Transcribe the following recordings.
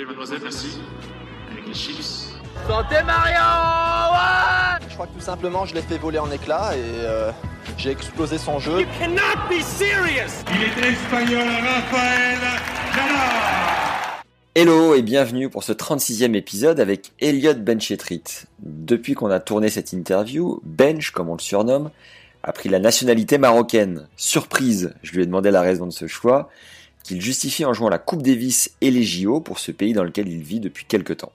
plaît, mademoiselle, merci. Avec les chips. Santé Mario ouais Je crois que tout simplement, je l'ai fait voler en éclats et euh, j'ai explosé son jeu. You cannot be serious Il est espagnol, Rafael Hello et bienvenue pour ce 36e épisode avec Elliot Benchetrit. Depuis qu'on a tourné cette interview, Bench, comme on le surnomme, a pris la nationalité marocaine. Surprise, je lui ai demandé la raison de ce choix, qu'il justifie en jouant la Coupe Davis et les JO pour ce pays dans lequel il vit depuis quelque temps.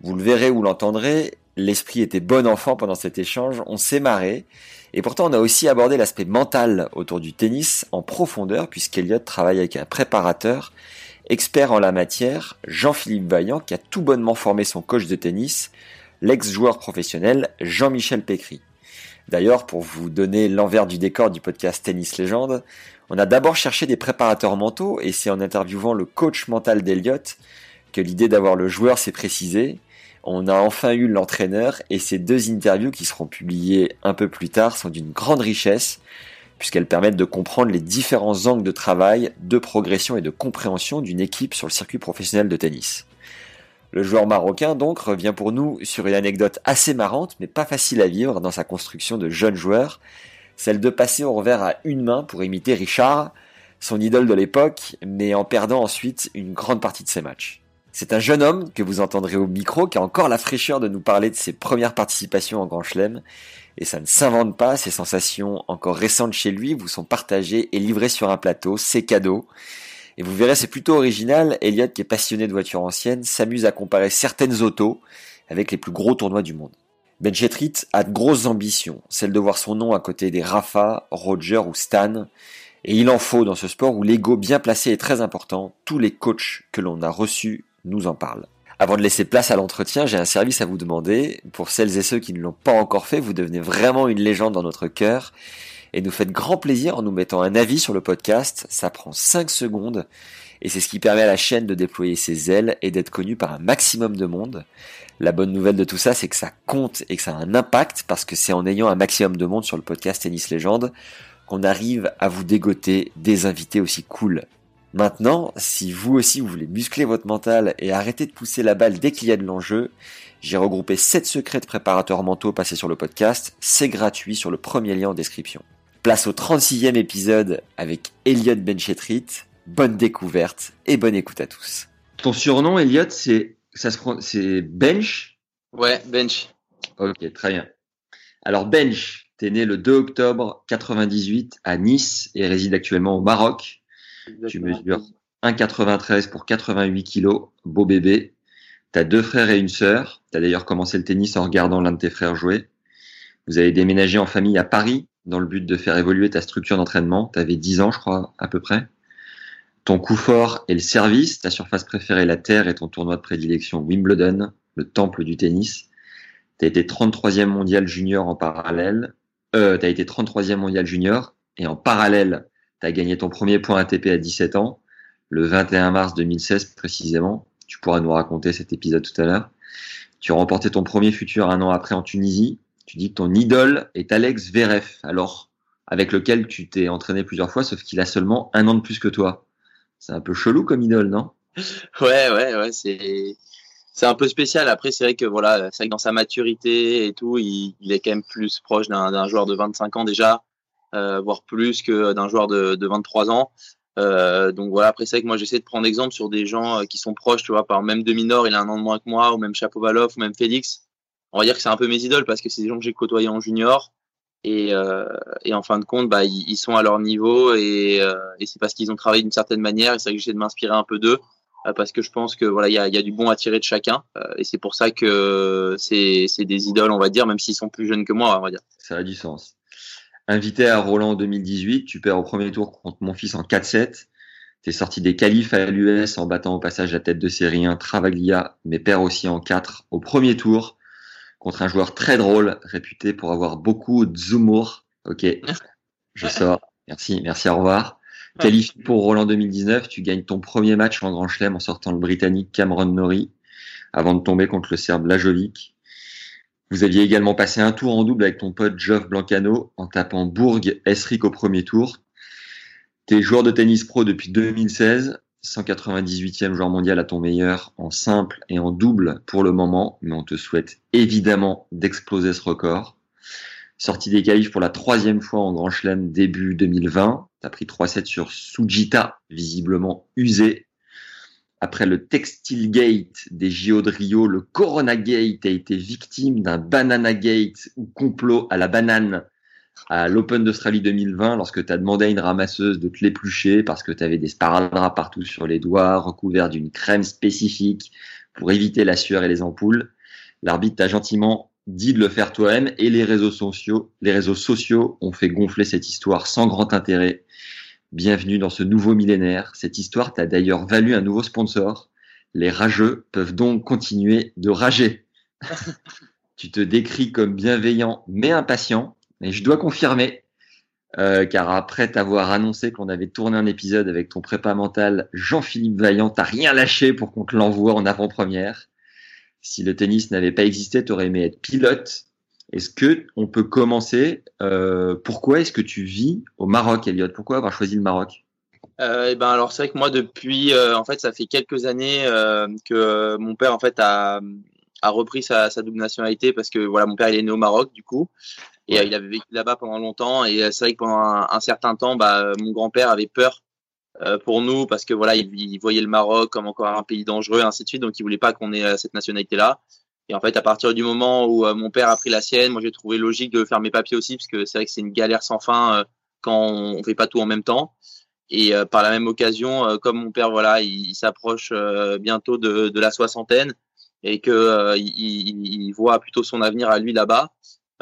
Vous le verrez ou l'entendrez, l'esprit était bon enfant pendant cet échange, on s'est marré, et pourtant on a aussi abordé l'aspect mental autour du tennis en profondeur, puisqu'Eliott travaille avec un préparateur, expert en la matière, Jean-Philippe Vaillant, qui a tout bonnement formé son coach de tennis, l'ex-joueur professionnel Jean-Michel Pécry. D'ailleurs, pour vous donner l'envers du décor du podcast Tennis Légende, on a d'abord cherché des préparateurs mentaux et c'est en interviewant le coach mental d'Eliott que l'idée d'avoir le joueur s'est précisée. On a enfin eu l'entraîneur et ces deux interviews qui seront publiées un peu plus tard sont d'une grande richesse puisqu'elles permettent de comprendre les différents angles de travail, de progression et de compréhension d'une équipe sur le circuit professionnel de tennis. Le joueur marocain donc revient pour nous sur une anecdote assez marrante mais pas facile à vivre dans sa construction de jeune joueur, celle de passer au revers à une main pour imiter Richard, son idole de l'époque, mais en perdant ensuite une grande partie de ses matchs. C'est un jeune homme que vous entendrez au micro qui a encore la fraîcheur de nous parler de ses premières participations en Grand Chelem. Et ça ne s'invente pas, ces sensations encore récentes chez lui vous sont partagées et livrées sur un plateau, c'est cadeau. Et vous verrez, c'est plutôt original. Elliot, qui est passionné de voitures anciennes, s'amuse à comparer certaines autos avec les plus gros tournois du monde. Benchetrit a de grosses ambitions, celle de voir son nom à côté des Rafa, Roger ou Stan. Et il en faut dans ce sport où l'ego bien placé est très important. Tous les coachs que l'on a reçus nous en parlent. Avant de laisser place à l'entretien, j'ai un service à vous demander. Pour celles et ceux qui ne l'ont pas encore fait, vous devenez vraiment une légende dans notre cœur et nous faites grand plaisir en nous mettant un avis sur le podcast. Ça prend 5 secondes et c'est ce qui permet à la chaîne de déployer ses ailes et d'être connue par un maximum de monde. La bonne nouvelle de tout ça, c'est que ça compte et que ça a un impact parce que c'est en ayant un maximum de monde sur le podcast Tennis Légende qu'on arrive à vous dégoter des invités aussi cool. Maintenant, si vous aussi vous voulez muscler votre mental et arrêter de pousser la balle dès qu'il y a de l'enjeu, j'ai regroupé 7 secrets de préparateurs mentaux passés sur le podcast. C'est gratuit sur le premier lien en description. Place au 36e épisode avec Elliot Benchetrit. Bonne découverte et bonne écoute à tous. Ton surnom, Elliot, c'est ça se prend, c'est Bench? Ouais, Bench. Ok, très bien. Alors Bench, t'es né le 2 octobre 98 à Nice et réside actuellement au Maroc. Tu mesures 1,93 pour 88 kilos, beau bébé. T'as deux frères et une sœur. T'as d'ailleurs commencé le tennis en regardant l'un de tes frères jouer. Vous avez déménagé en famille à Paris dans le but de faire évoluer ta structure d'entraînement. T'avais 10 ans, je crois, à peu près. Ton coup fort est le service, ta surface préférée la terre et ton tournoi de prédilection Wimbledon, le temple du tennis. Tu été 33e mondial junior en parallèle. Euh, été 33e mondial junior et en parallèle, tu as gagné ton premier point ATP à 17 ans, le 21 mars 2016 précisément. Tu pourras nous raconter cet épisode tout à l'heure. Tu as remporté ton premier futur un an après en Tunisie. Tu dis que ton idole est Alex Verev, alors avec lequel tu t'es entraîné plusieurs fois, sauf qu'il a seulement un an de plus que toi. C'est un peu chelou comme idole, non? Ouais, ouais, ouais, c'est c'est un peu spécial. Après, c'est vrai que voilà, c'est que dans sa maturité et tout, il, il est quand même plus proche d'un joueur de 25 ans déjà, euh, voire plus que d'un joueur de, de 23 ans. Euh, donc voilà, après c'est vrai que moi j'essaie de prendre exemple sur des gens euh, qui sont proches, tu vois, par même demi-nord, il a un an de moins que moi, ou même Chapovalov, ou même Félix. On va dire que c'est un peu mes idoles parce que c'est des gens que j'ai côtoyés en junior. Et, euh, et, en fin de compte, bah, ils, sont à leur niveau et, euh, et c'est parce qu'ils ont travaillé d'une certaine manière. Et c'est vrai que j'essaie de m'inspirer un peu d'eux euh, parce que je pense que voilà, il y a, y a, du bon à tirer de chacun. Euh, et c'est pour ça que c'est des idoles, on va dire, même s'ils sont plus jeunes que moi, on va dire. Ça a du sens. Invité à Roland en 2018, tu perds au premier tour contre mon fils en 4-7. T'es sorti des qualifs à l'US en battant au passage la tête de série 1 Travaglia, mais perds aussi en 4 au premier tour contre un joueur très drôle, réputé pour avoir beaucoup d'humour. Ok, je sors. Merci, merci, au revoir. Qualifié pour Roland 2019, tu gagnes ton premier match en Grand Chelem en sortant le Britannique Cameron Norrie avant de tomber contre le Serbe Lajovic. Vous aviez également passé un tour en double avec ton pote Geoff Blancano en tapant Bourg Esric au premier tour. Tu es joueur de tennis pro depuis 2016. 198e joueur mondial à ton meilleur en simple et en double pour le moment, mais on te souhaite évidemment d'exploser ce record. Sorti des qualifs pour la troisième fois en Grand Chelem début 2020. Tu as pris 3-7 sur Sujita, visiblement usé. Après le Textile Gate des JO de Rio, le Corona Gate a été victime d'un Banana Gate ou complot à la banane à l'Open d'Australie 2020 lorsque tu as demandé à une ramasseuse de te l'éplucher parce que tu avais des sparadraps partout sur les doigts recouverts d'une crème spécifique pour éviter la sueur et les ampoules. L'arbitre t'a gentiment dit de le faire toi-même et les réseaux sociaux, les réseaux sociaux ont fait gonfler cette histoire sans grand intérêt. Bienvenue dans ce nouveau millénaire. Cette histoire t'a d'ailleurs valu un nouveau sponsor. Les rageux peuvent donc continuer de rager. tu te décris comme bienveillant mais impatient. Et je dois confirmer, euh, car après t'avoir annoncé qu'on avait tourné un épisode avec ton prépa mental Jean-Philippe Vaillant, t'as rien lâché pour qu'on te l'envoie en avant-première. Si le tennis n'avait pas existé, tu aurais aimé être pilote. Est-ce que on peut commencer euh, Pourquoi est-ce que tu vis au Maroc, Elliot? Pourquoi avoir choisi le Maroc? Euh, et ben alors c'est vrai que moi depuis euh, en fait ça fait quelques années que mon père en fait a, a repris sa, sa, double nationalité parce que voilà mon père il est né au Maroc du coup et il avait vécu là-bas pendant longtemps et c'est vrai que pendant un, certain temps bah, mon grand-père avait peur euh, pour nous parce que voilà, il, voyait le Maroc comme encore un pays dangereux, ainsi de suite. Donc, il voulait pas qu'on ait euh, cette nationalité-là. Et en fait, à partir du moment où euh, mon père a pris la sienne, moi j'ai trouvé logique de faire mes papiers aussi, parce que c'est vrai que c'est une galère sans fin quand on fait pas tout en même temps. Et par la même occasion, comme mon père, voilà, il, s'approche bientôt de, de, la soixantaine et que il, il, voit plutôt son avenir à lui là-bas,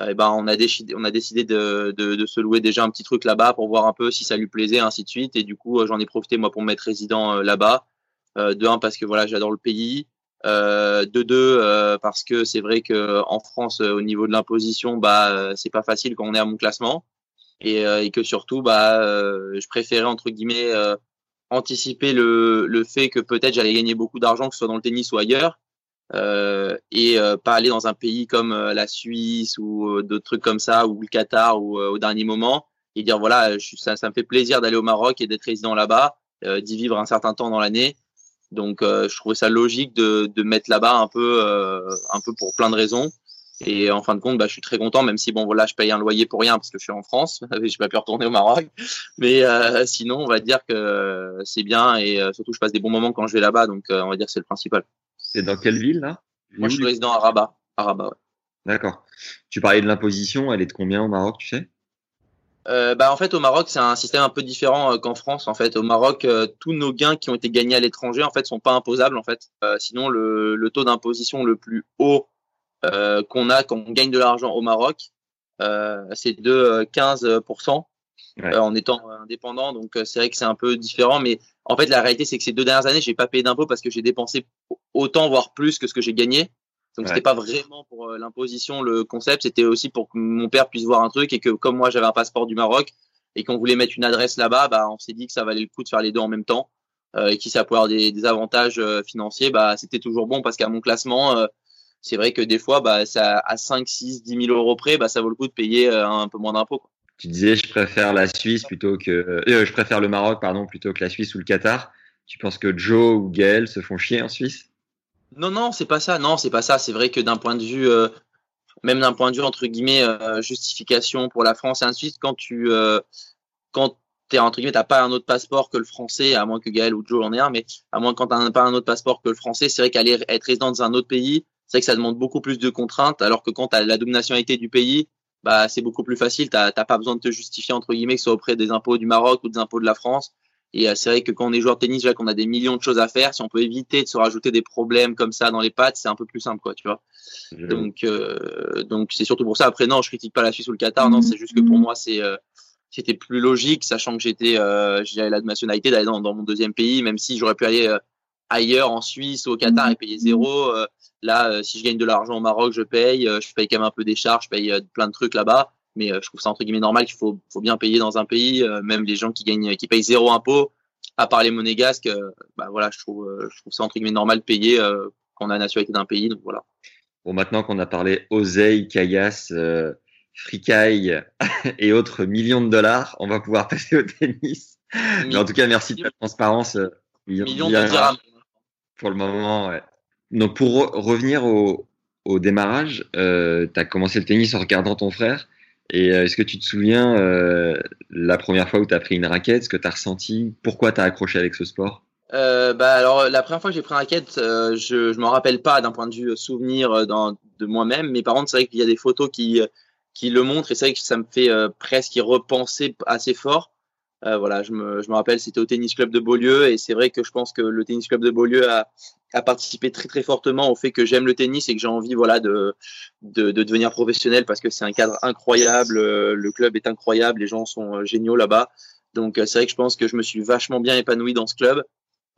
eh ben, on a décidé, on a décidé de, de, de, se louer déjà un petit truc là-bas pour voir un peu si ça lui plaisait, ainsi de suite. Et du coup, euh, j'en ai profité moi pour me mettre résident euh, là-bas. Euh, de un parce que voilà, j'adore le pays. Euh, de deux euh, parce que c'est vrai que en France, au niveau de l'imposition, bah c'est pas facile quand on est à mon classement. Et, et que surtout, bah je préférais entre guillemets anticiper le, le fait que peut-être j'allais gagner beaucoup d'argent, que ce soit dans le tennis ou ailleurs euh, et euh, pas aller dans un pays comme euh, la Suisse ou d'autres trucs comme ça ou le Qatar ou au dernier moment et dire voilà ça, ça me fait plaisir d'aller au Maroc et d'être résident là-bas d'y vivre un certain temps dans l'année donc je trouvais ça logique de, de mettre là-bas un peu un peu pour plein de raisons et en fin de compte, bah, je suis très content, même si bon voilà, je paye un loyer pour rien parce que je suis en France, j'ai pas pu retourner au Maroc. Mais euh, sinon, on va dire que c'est bien et surtout je passe des bons moments quand je vais là-bas, donc on va dire c'est le principal. C'est dans quelle ville là? Moi, je suis résident à Rabat. À Rabat, ouais. D'accord. Tu parlais de l'imposition, elle est de combien au Maroc, tu sais? Euh, bah, en fait, au Maroc, c'est un système un peu différent euh, qu'en France. En fait, au Maroc, euh, tous nos gains qui ont été gagnés à l'étranger, en fait, sont pas imposables. En fait, sinon le, le taux d'imposition le plus haut qu'on a quand on gagne de l'argent au Maroc, c'est de 15% ouais. en étant indépendant. Donc, c'est vrai que c'est un peu différent. Mais en fait, la réalité, c'est que ces deux dernières années, j'ai pas payé d'impôts parce que j'ai dépensé autant, voire plus que ce que j'ai gagné. Donc, ouais. c'était pas vraiment pour euh, l'imposition le concept, c'était aussi pour que mon père puisse voir un truc et que comme moi, j'avais un passeport du Maroc et qu'on voulait mettre une adresse là-bas, bah, on s'est dit que ça valait le coup de faire les deux en même temps euh, et qu'il ça pouvait avoir des, des avantages euh, financiers. Bah, c'était toujours bon parce qu'à mon classement, euh, c'est vrai que des fois, bah, ça, à 5, 6, 10 000 euros près, bah, ça vaut le coup de payer euh, un peu moins d'impôts. Tu disais, je préfère la Suisse plutôt que, je préfère le Maroc, pardon, plutôt que la Suisse ou le Qatar. Tu penses que Joe ou Gaël se font chier en Suisse? Non, non, c'est pas ça. Non, c'est pas ça. C'est vrai que d'un point de vue, euh, même d'un point de vue entre guillemets euh, justification pour la France et de suite, quand tu, euh, quand t'es entre guillemets, t'as pas un autre passeport que le français, à moins que Gaël ou Joe en ait un, mais à moins quand t'as pas un autre passeport que le français, c'est vrai qu'aller être résident dans un autre pays, c'est vrai que ça demande beaucoup plus de contraintes, alors que quand t'as la nationalité du pays, bah c'est beaucoup plus facile. T'as pas besoin de te justifier entre guillemets, que ce soit auprès des impôts du Maroc ou des impôts de la France. Et euh, c'est vrai que quand on est joueur de tennis, qu'on a des millions de choses à faire, si on peut éviter de se rajouter des problèmes comme ça dans les pattes, c'est un peu plus simple, quoi, tu vois. Donc, euh, donc c'est surtout pour ça. Après, non, je critique pas la Suisse ou le Qatar. Non, c'est juste que pour moi, c'est euh, c'était plus logique, sachant que j'étais, euh, j'avais la nationalité d'aller dans, dans, mon deuxième pays, même si j'aurais pu aller euh, ailleurs en Suisse ou au Qatar et payer zéro. Euh, là, si je gagne de l'argent au Maroc, je paye. je paye quand même un peu des charges, je paye plein de trucs là-bas mais euh, je trouve ça entre guillemets normal qu'il faut, faut bien payer dans un pays, euh, même les gens qui gagnent, qui payent zéro impôt, à part les monégasques, euh, bah voilà, je trouve, je trouve ça entre guillemets normal de payer quand on a la nationalité d'un pays, donc voilà. Bon, maintenant qu'on a parlé oseille, caillasse, euh, fricaille et autres millions de dollars, on va pouvoir passer au tennis. Mais, en tout cas, merci de ta transparence. Millions de dirhams. Pour le moment, ouais. Donc pour re revenir au, démarrage, euh, tu as commencé le tennis en regardant ton frère. Et euh, est-ce que tu te souviens euh, la première fois où tu as pris une raquette, ce que tu as ressenti, pourquoi tu as accroché avec ce sport? Euh, bah alors la première fois que j'ai pris une raquette, je je m'en rappelle pas d'un point de vue souvenir de moi-même, mais par contre c'est vrai qu'il y a des photos qui qui le montrent. Et c'est vrai que ça me fait presque y repenser assez fort. voilà, je me, je me rappelle, c'était au tennis club de Beaulieu. Et c'est vrai que je pense que le tennis club de Beaulieu a, a participé très très fortement au fait que j'aime le tennis et que j'ai envie voilà de, de, de devenir professionnel parce que c'est un cadre incroyable, le club est incroyable, les gens sont géniaux là-bas. Donc c'est vrai que je pense que je me suis vachement bien épanoui dans ce club.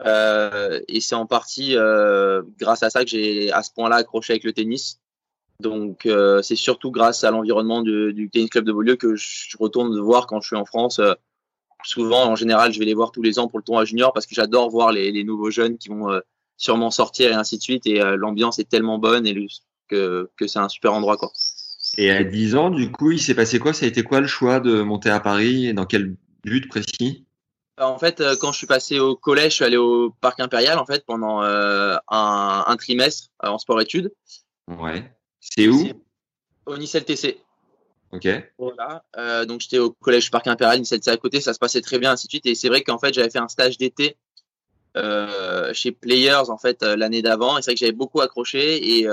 Euh, et c'est en partie euh, grâce à ça que j'ai à ce point-là accroché avec le tennis. Donc euh, c'est surtout grâce à l'environnement du, du, tennis club de Beaulieu que je retourne voir quand je suis en France. souvent, en général, je vais les voir tous les ans pour le tournoi junior parce que j'adore voir les, les, nouveaux jeunes qui vont sûrement sortir et ainsi de suite. Et l'ambiance est tellement bonne et que, que c'est un super endroit quoi. Et à 10 ans, du coup, il s'est passé quoi? Ça a été quoi le choix de monter à Paris? Et dans quel but précis? En fait, euh, quand je suis passé au collège, je suis allé au Parc Impérial en fait pendant euh, un, un, trimestre euh, en sport-études. Ouais. C'est où? Au Nicel TC. Ok. Voilà. Euh, donc j'étais au collège Parc Impérial, Nicel TC à côté, ça se passait très bien ainsi de suite. Et c'est vrai qu'en fait j'avais fait un stage d'été chez Players en fait l'année d'avant. Et c'est vrai que j'avais beaucoup accroché. Et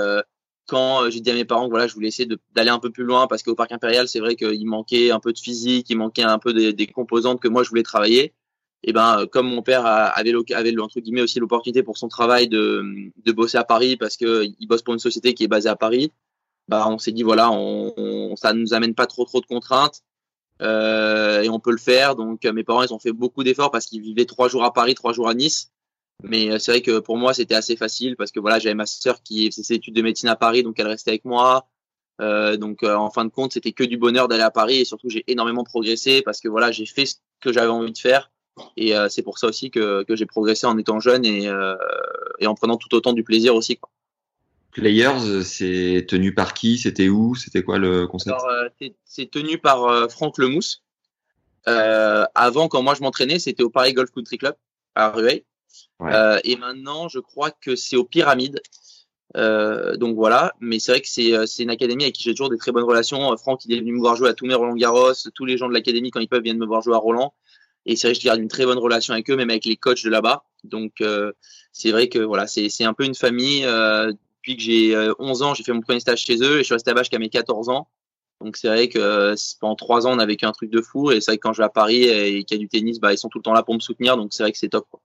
quand j'ai dit à mes parents que voilà, je voulais essayer d'aller un peu plus loin parce qu'au Parc Impérial, c'est vrai qu'il manquait un peu de physique, il manquait un peu des, composantes que moi je voulais travailler. Et ben comme mon père avait avait entre guillemets aussi l'opportunité pour son travail de, de bosser à Paris parce que il bosse pour une société qui est basée à Paris bah on s'est dit voilà on, on, ça nous amène pas trop trop de contraintes. euh, et on peut le faire donc mes parents ils ont fait beaucoup d'efforts parce qu'ils vivaient trois jours à Paris trois jours à Nice mais c'est vrai que pour moi c'était assez facile parce que voilà j'avais ma sœur qui faisait ses études de médecine à Paris donc elle restait avec moi euh, donc euh, en fin de compte c'était que du bonheur d'aller à Paris et surtout j'ai énormément progressé parce que voilà j'ai fait ce que j'avais envie de faire et euh, c'est pour ça aussi que, que j'ai progressé en étant jeune et, euh, et en prenant tout autant du plaisir aussi. Quoi. Players, c'est tenu par qui? C'était où? C'était quoi le concept? Euh, C'est tenu par euh, Franck Lemousse. Euh, avant, quand moi je m'entraînais, c'était au Paris Golf Country Club à Rueil. Ouais. Euh, et maintenant, je crois que c'est aux Pyramides. donc voilà, mais c'est vrai que c'est une académie avec qui j'ai toujours des très bonnes relations. Franck, il est venu me voir jouer à tous mes Roland Garros. Tous les gens de l'académie, quand ils peuvent, viennent me voir jouer à Roland. Et c'est vrai que je garde une très bonne relation avec eux, même avec les coachs de là-bas. Donc euh, c'est vrai que voilà, c'est un peu une famille. Euh, depuis que j'ai 11 ans, j'ai fait mon premier stage chez eux et je suis resté là-bas jusqu'à mes 14 ans. Donc c'est vrai que pendant trois ans, on a vécu un truc de fou. Et c'est vrai que quand je vais à Paris et qu'il y a du tennis, bah, ils sont tout le temps là pour me soutenir. Donc c'est vrai que c'est top. Quoi.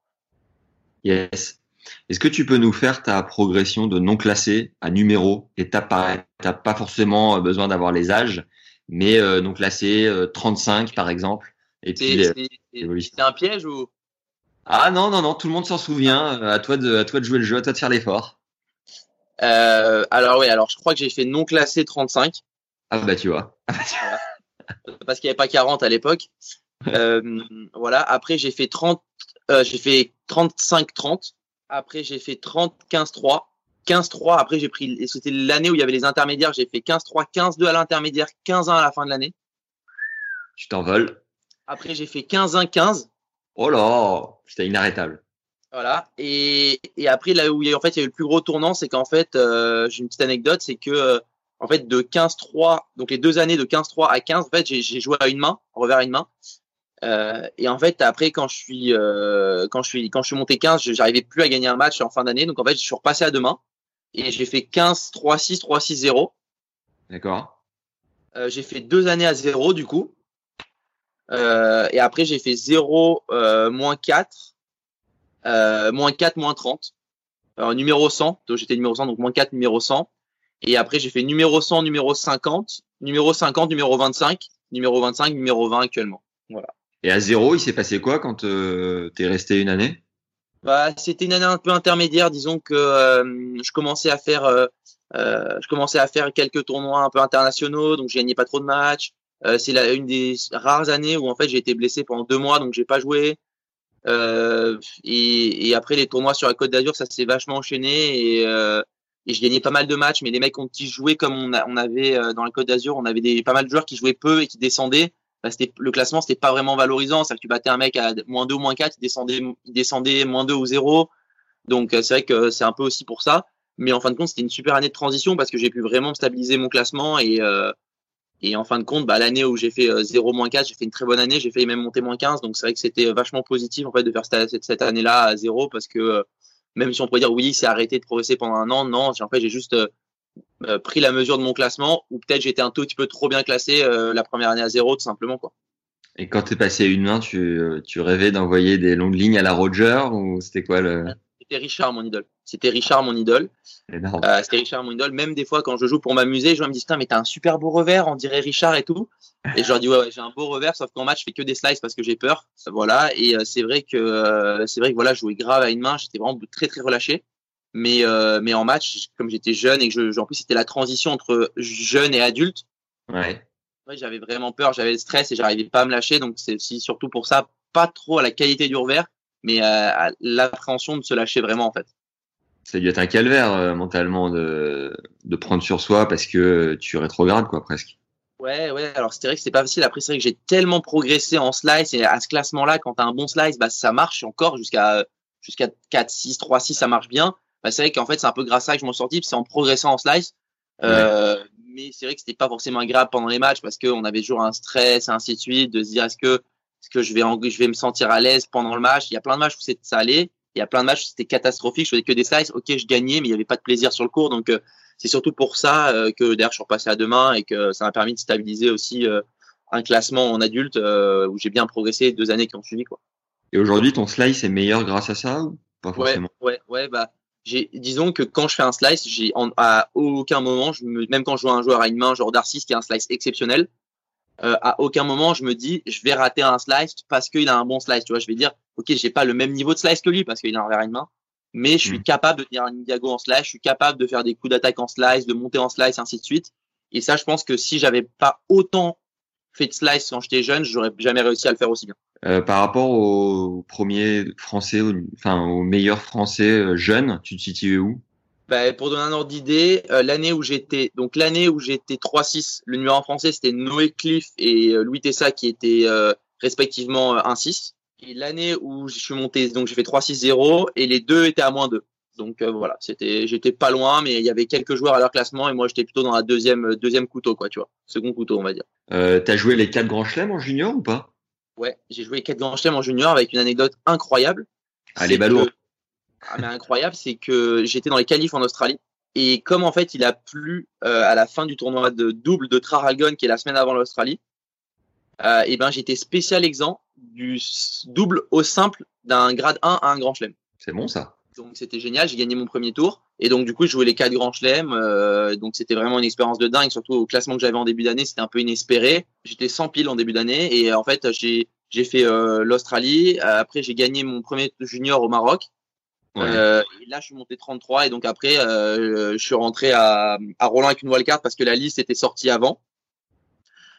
Yes. Est-ce que tu peux nous faire ta progression de non classé à numéro? Étape par étape Pas forcément besoin d'avoir les âges, mais euh, non classé euh, 35 par exemple. Et puis c'est un piège ou? Ah non non non, tout le monde s'en souvient. À toi de à toi de jouer le jeu, à toi de faire l'effort. Euh, alors oui, alors je crois que j'ai fait non classé 35. Ah bah tu vois. Parce qu'il n'y avait pas 40 à l'époque. Euh, voilà. Après j'ai fait 30, euh, j'ai fait 35 30. Après j'ai fait 30 15 3. 15-3, après j'ai pris, c'était l'année où il y avait les intermédiaires, j'ai fait 15-3, 15-2 à l'intermédiaire, 15-1 à la fin de l'année. Tu t'envoles. Après, j'ai fait 15-1-15. Oh là, c'était inarrêtable. Voilà. Et, et après, là où il y a, en fait, il y a eu le plus gros tournant, c'est qu'en fait, euh, j'ai une petite anecdote, c'est que, euh, en fait, de 15-3, donc les deux années de 15-3 à 15, en fait, j'ai joué à une main, revers à une main. Euh, et en fait, après, quand je suis, euh, quand je suis, quand je suis monté 15, j'arrivais plus à gagner un match en fin d'année. Donc, en fait, je suis repassé à deux mains et j'ai fait 15-3-6, 3-6-0. D'accord. Euh, j'ai fait deux années à zéro, du coup. Euh, et après, j'ai fait 0, euh, moins 4, euh, moins 4, moins 30. Alors, numéro 100, donc j'étais numéro 100, donc moins 4, numéro 100. Et après, j'ai fait numéro 100, numéro 50, numéro 50, numéro 25, numéro 25, numéro 20 actuellement. Voilà. Et à zéro, il s'est passé quoi quand euh, tu es resté une année? Bah, C'était une année un peu intermédiaire. Disons que euh, je commençais à faire, euh, je commençais à faire quelques tournois un peu internationaux, donc je gagnais pas trop de matchs. Euh, c'est la, une des rares années où en fait j'ai été blessé pendant deux mois, donc j'ai pas joué. Euh, et, et, après les tournois sur la Côte d'Azur, ça s'est vachement enchaîné et, euh, et je gagnais pas mal de matchs. Mais les mecs ont qui jouaient comme on, a, on avait dans la Côte d'Azur, on avait des, pas mal de joueurs qui jouaient peu et qui descendaient. bah, c'était le classement c'était pas vraiment valorisant, c'est-à-dire que tu battais un mec à moins 2 ou moins 4, il descendait, il descendait moins 2 ou 0. Donc c'est vrai que c'est un peu aussi pour ça. Mais en fin de compte, c'était une super année de transition parce que j'ai pu vraiment stabiliser mon classement et et en fin de compte, bah, l'année où j'ai fait 0 moins 4, j'ai fait une très bonne année, j'ai fait même monter moins 15. Donc c'est vrai que c'était vachement positif en fait de faire cette, cette année-là à 0 parce que même si on pourrait dire oui, c'est arrêté de progresser pendant un an, non, en fait j'ai juste euh, pris la mesure de mon classement ou peut-être j'étais un tout petit peu trop bien classé euh, la première année à 0 tout simplement quoi. Et quand tu es passé à une main, tu, euh, tu rêvais d'envoyer des longues lignes à la Roger ou c'était quoi le C'était Richard mon idole. C'était Richard mon idole. Euh, c'était Richard mon idole. Même des fois quand je joue pour m'amuser, je me dis putain mais t'as un super beau revers, on dirait Richard et tout. Et je leur dis ouais, ouais j'ai un beau revers, sauf qu'en match je fais que des slices parce que j'ai peur. Voilà. Et c'est vrai que c'est vrai que voilà, je jouais grave à une main, j'étais vraiment très très relâché. Mais mais en match, comme j'étais jeune et que je, en plus c'était la transition entre jeune et adulte. Ouais. Ouais, j'avais vraiment peur, j'avais le stress et j'arrivais pas à me lâcher. Donc c'est aussi surtout pour ça, pas trop à la qualité du revers, mais à l'appréhension de se lâcher vraiment en fait ça a dû être un calvaire euh, mentalement de, de prendre sur soi parce que tu rétrogrades quoi presque. Ouais, ouais. Alors c'est vrai que c'est pas facile. Après c'est vrai que j'ai tellement progressé en slice et à ce classement-là, quand t'as un bon slice, bah ça marche encore jusqu'à jusqu'à 4, 6, 3, 6, ça marche bien. Bah, c'est vrai qu'en fait c'est un peu grâce à ça que je m'en sortis, c'est en progressant en slice. Euh, mais c'est vrai que c'était pas forcément agréable pendant les matchs parce qu'on avait toujours un stress et ainsi de suite, de se dire est-ce que est-ce que je vais je vais me sentir à l'aise pendant le match? Il y a plein de matchs où ça allait, il y a plein de matchs, c'était catastrophique. Je faisais que des slices. Ok, je gagnais, mais il n'y avait pas de plaisir sur le cours. Donc, euh, c'est surtout pour ça euh, que d'ailleurs, je suis repassé à demain et que ça m'a permis de stabiliser aussi euh, un classement en adulte où j'ai bien progressé deux années qui ont suivi. Quoi. Et aujourd'hui, ton slice est meilleur grâce à ça ou pas forcément? Ouais, ouais, ouais bah, j'ai, disons que quand je fais un slice, j'ai à aucun moment, je me, même quand je vois un joueur à une main, genre Darcy, qui a un slice exceptionnel, euh, à aucun moment je me dis je vais rater un slice parce qu'il a un bon slice. Tu vois, je vais dire ok, j'ai pas le même niveau de slice que lui parce qu'il a un revers à une main, mais je suis mm. capable de tenir un diago en slice, je suis capable de faire des coups d'attaque en slice, de monter en slice, ainsi de suite. Et ça, je pense que si j'avais pas autant fait de slice quand j'étais jeune, j'aurais jamais réussi à le faire aussi bien. Euh, par rapport aux premiers français, enfin aux meilleurs français euh, jeunes, tu te situes où? Bah, pour donner un ordre d'idée, euh, l'année où j'étais, donc l'année où j'étais 3-6, le numéro en français c'était Noé Cliff et euh, Louis Tessa qui étaient euh, respectivement 1-6. Et l'année où je suis monté, donc j'ai fait 3-6-0 et les deux étaient à moins 2. Donc voilà, c'était, j'étais pas loin, mais il y avait quelques joueurs à leur classement et moi j'étais plutôt dans la deuxième, deuxième couteau quoi, tu vois, second couteau on va dire. Euh, T'as joué les quatre grands chelems en junior ou pas? Ouais, j'ai joué les quatre grands chelems en junior avec une anecdote incroyable. Allez balourd ah, mais incroyable, c'est que j'étais dans les qualifs en Australie. Et comme en fait il a plu euh, à la fin du tournoi de double de Traralgon qui est la semaine avant l'Australie, euh, et ben j'étais spécial exempt du double au simple d'un grade 1 à un grand chelem. C'est bon ça. Donc c'était génial, j'ai gagné mon premier tour et donc du coup je jouais les quatre grands chelems, euh, donc c'était vraiment une expérience de dingue. Surtout au classement que j'avais en début d'année, c'était un peu inespéré. J'étais sans pile en début d'année et en fait j'ai j'ai fait euh, l'Australie. après j'ai gagné mon premier junior au Maroc euh, et là, je suis monté 33 et donc après, euh, je suis rentré à, à Roland avec une wildcard parce que la liste était sortie avant.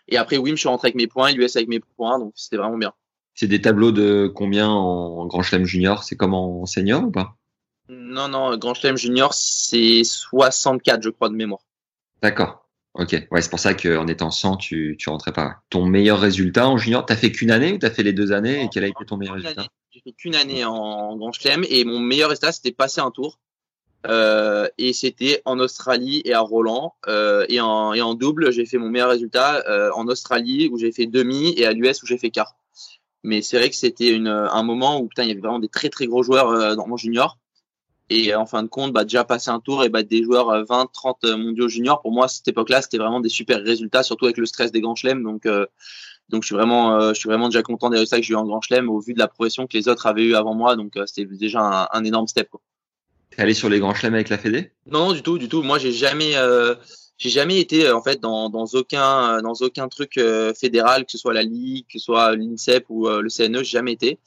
Et après, oui, je suis rentré avec mes points, l'US avec mes points, donc c'était vraiment bien. C'est des tableaux de combien en Grand Chelem Junior? C'est comme en senior ou pas? Non, non, Grand Chelem Junior, c'est 64, je crois, de mémoire. D'accord. Ok, ouais, c'est pour ça qu'en étant 100, tu, tu rentrais pas. Ton meilleur résultat en junior, t'as fait qu'une année ou t'as fait les deux années? Et quel a été ton meilleur résultat? J'ai fait qu'une année en Grand Chelem et mon meilleur résultat c'était passer un tour. Euh, et c'était en Australie et à Roland. Euh, et, en, et en double, j'ai fait mon meilleur résultat euh, en Australie où j'ai fait demi et à l'US où j'ai fait quart. Mais c'est vrai que c'était un moment où putain, il y avait vraiment des très très gros joueurs dans mon junior. Et en fin de compte, bah, déjà passer un tour et battre des joueurs 20, euh, 30 euh, mondiaux juniors, pour moi, à cette époque-là, c'était vraiment des super résultats, surtout avec le stress des grands chelems. Donc, donc je suis vraiment, je suis vraiment déjà content des résultats que j'ai eu en grand chelem au vu de la progression que les autres avaient eu avant moi. Donc, c'était déjà un, un, énorme step. Quoi. T'es allé sur les grands chelems avec la Fédé? Non, non, du tout, du tout. Moi, j'ai jamais, j'ai jamais été en fait dans, dans aucun, dans aucun truc fédéral, que ce soit la Ligue, que ce soit l'INSEP ou le CNE, j'ai jamais été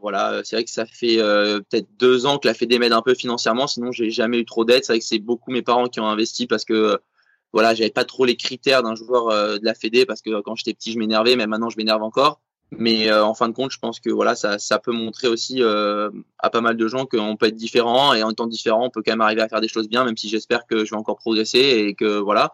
voilà, c'est vrai que ça fait euh, peut-être deux ans que la Fédé m'aide un peu financièrement. Sinon, j'ai jamais eu trop d'aide. C'est vrai que c'est beaucoup mes parents qui ont investi parce que voilà, j'avais pas trop les critères d'un joueur euh, de la Fédé parce que quand j'étais petit, je m'énervais, mais maintenant je m'énerve encore. Mais euh, en fin de compte, je pense que voilà, ça, ça peut montrer aussi à pas mal de gens qu'on peut être différent et en étant différent, on peut quand même arriver à faire des choses bien, même si j'espère que je vais encore progresser et que voilà.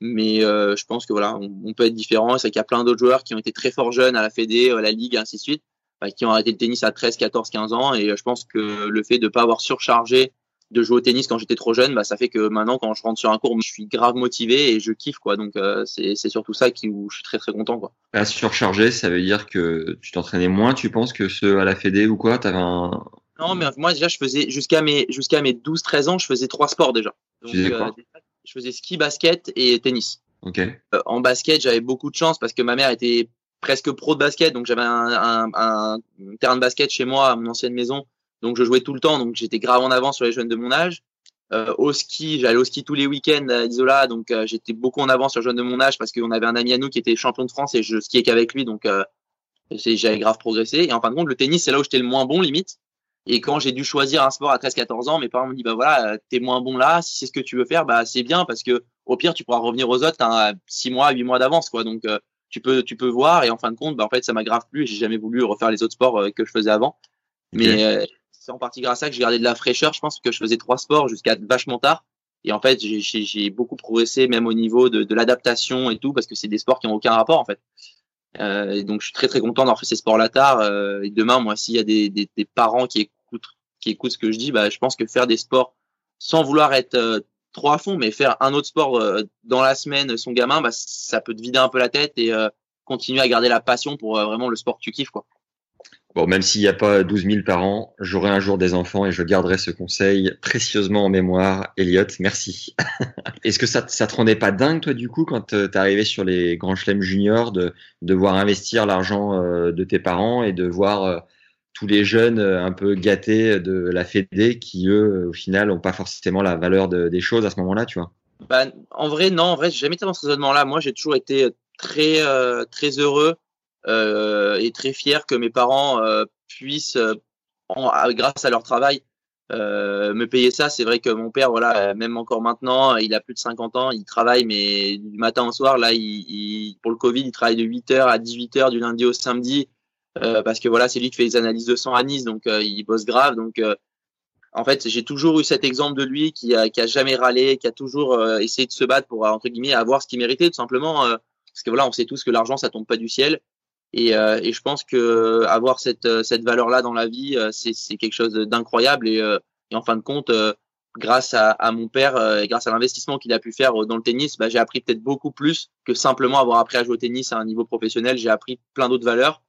Mais euh, je pense que voilà, on, peut être différent. C'est qu'il y a plein d'autres joueurs qui ont été très fort jeunes à la Fédé, à la Ligue, et ainsi de suite, bah, qui ont arrêté le tennis à 13, 14, 15 ans. Et je pense que le fait de ne pas avoir surchargé de jouer au tennis quand j'étais trop jeune, bah, ça fait que maintenant, quand je rentre sur un cours, je suis grave motivé et je kiffe. quoi. Donc euh, c'est surtout ça qui, où je suis très très content. quoi. Pas surchargé, ça veut dire que tu t'entraînais moins, tu penses, que ceux à la Fédé ou quoi? Avais un... Non, mais moi déjà, je faisais jusqu'à mes, jusqu'à mes 12-13 ans, je faisais trois sports déjà. Donc, tu quoi? je faisais ski, basket et tennis. Okay. Euh, en basket, j'avais beaucoup de chance parce que ma mère était presque pro de basket, donc j'avais un, un, un, terrain de basket chez moi à mon ancienne maison, donc je jouais tout le temps, donc j'étais grave en avance sur les jeunes de mon âge. Euh, au ski, j'allais au ski tous les week-ends à Isola, donc euh, j'étais beaucoup en avance sur les jeunes de mon âge parce qu'on avait un ami à nous qui était champion de France et je skiais qu'avec lui, donc euh, j'avais grave progressé. Et en fin de compte, le tennis, c'est là où j'étais le moins bon limite. Et quand j'ai dû choisir un sport à 13-14 ans, mes parents m'ont dit bah voilà, t'es moins bon là, si c'est ce que tu veux faire, bah c'est bien parce que au pire tu pourras revenir aux autres, t'as 6 mois, 8 mois d'avance quoi. Donc euh, tu peux tu peux voir et en fin de compte, bah en fait ça m'a grave plu et j'ai jamais voulu refaire les autres sports euh, que je faisais avant. Mais euh, c'est en partie grâce à ça que j'ai gardé de la fraîcheur, je pense que je faisais trois sports jusqu'à vachement tard. Et en fait, j'ai beaucoup progressé même au niveau de, de l'adaptation et tout parce que c'est des sports qui ont aucun rapport en fait. Euh, et donc je suis très très content d'avoir fait ces sports-là tard. Euh, et demain, moi, s'il y a des, des, des parents qui qui écoute ce que je dis, bah, je pense que faire des sports sans vouloir être euh, trop à fond, mais faire un autre sport euh, dans la semaine, son gamin, bah, ça peut te vider un peu la tête et euh, continuer à garder la passion pour vraiment le sport que tu kiffes. Quoi. Bon, même s'il n'y a pas 12 000 parents, j'aurai un jour des enfants et je garderai ce conseil précieusement en mémoire. Elliot, merci. Est-ce que ça, te rendait pas dingue, toi, du coup, quand t'es arrivé sur les grands chelems juniors, de, de voir investir l'argent de tes parents et de voir tous les jeunes euh, un peu gâtés de la Fédé qui, eux, au final, n'ont pas forcément la valeur de, des choses à ce moment-là, tu vois? Bah, En vrai, non, en vrai, j'ai jamais été dans ce raisonnement-là. Moi, j'ai toujours été très, euh, très heureux euh, et très fier que mes parents euh, puissent, euh, en, grâce à leur travail, me payer ça. C'est vrai que mon père, voilà, même encore maintenant, il a plus de 50 ans, il travaille, mais du matin au soir, là, il, il, pour le Covid, il travaille de 8h à 18h du lundi au samedi. Euh, parce que voilà, c'est lui qui fait les analyses de sang à Nice, donc euh, il bosse grave. Donc, euh, en fait, j'ai toujours eu cet exemple de lui qui a, qui a jamais râlé, qui a toujours essayé de se battre pour entre guillemets avoir ce qu'il méritait, tout simplement. parce que voilà, on sait tous que l'argent, ça tombe pas du ciel. Et, et je pense que avoir cette, cette valeur-là dans la vie, c'est quelque chose d'incroyable. Et, et, en fin de compte, grâce à, à, mon père et grâce à l'investissement qu'il a pu faire dans le tennis, bah, j'ai appris peut-être beaucoup plus que simplement avoir appris à jouer au tennis à un niveau professionnel. J'ai appris plein d'autres valeurs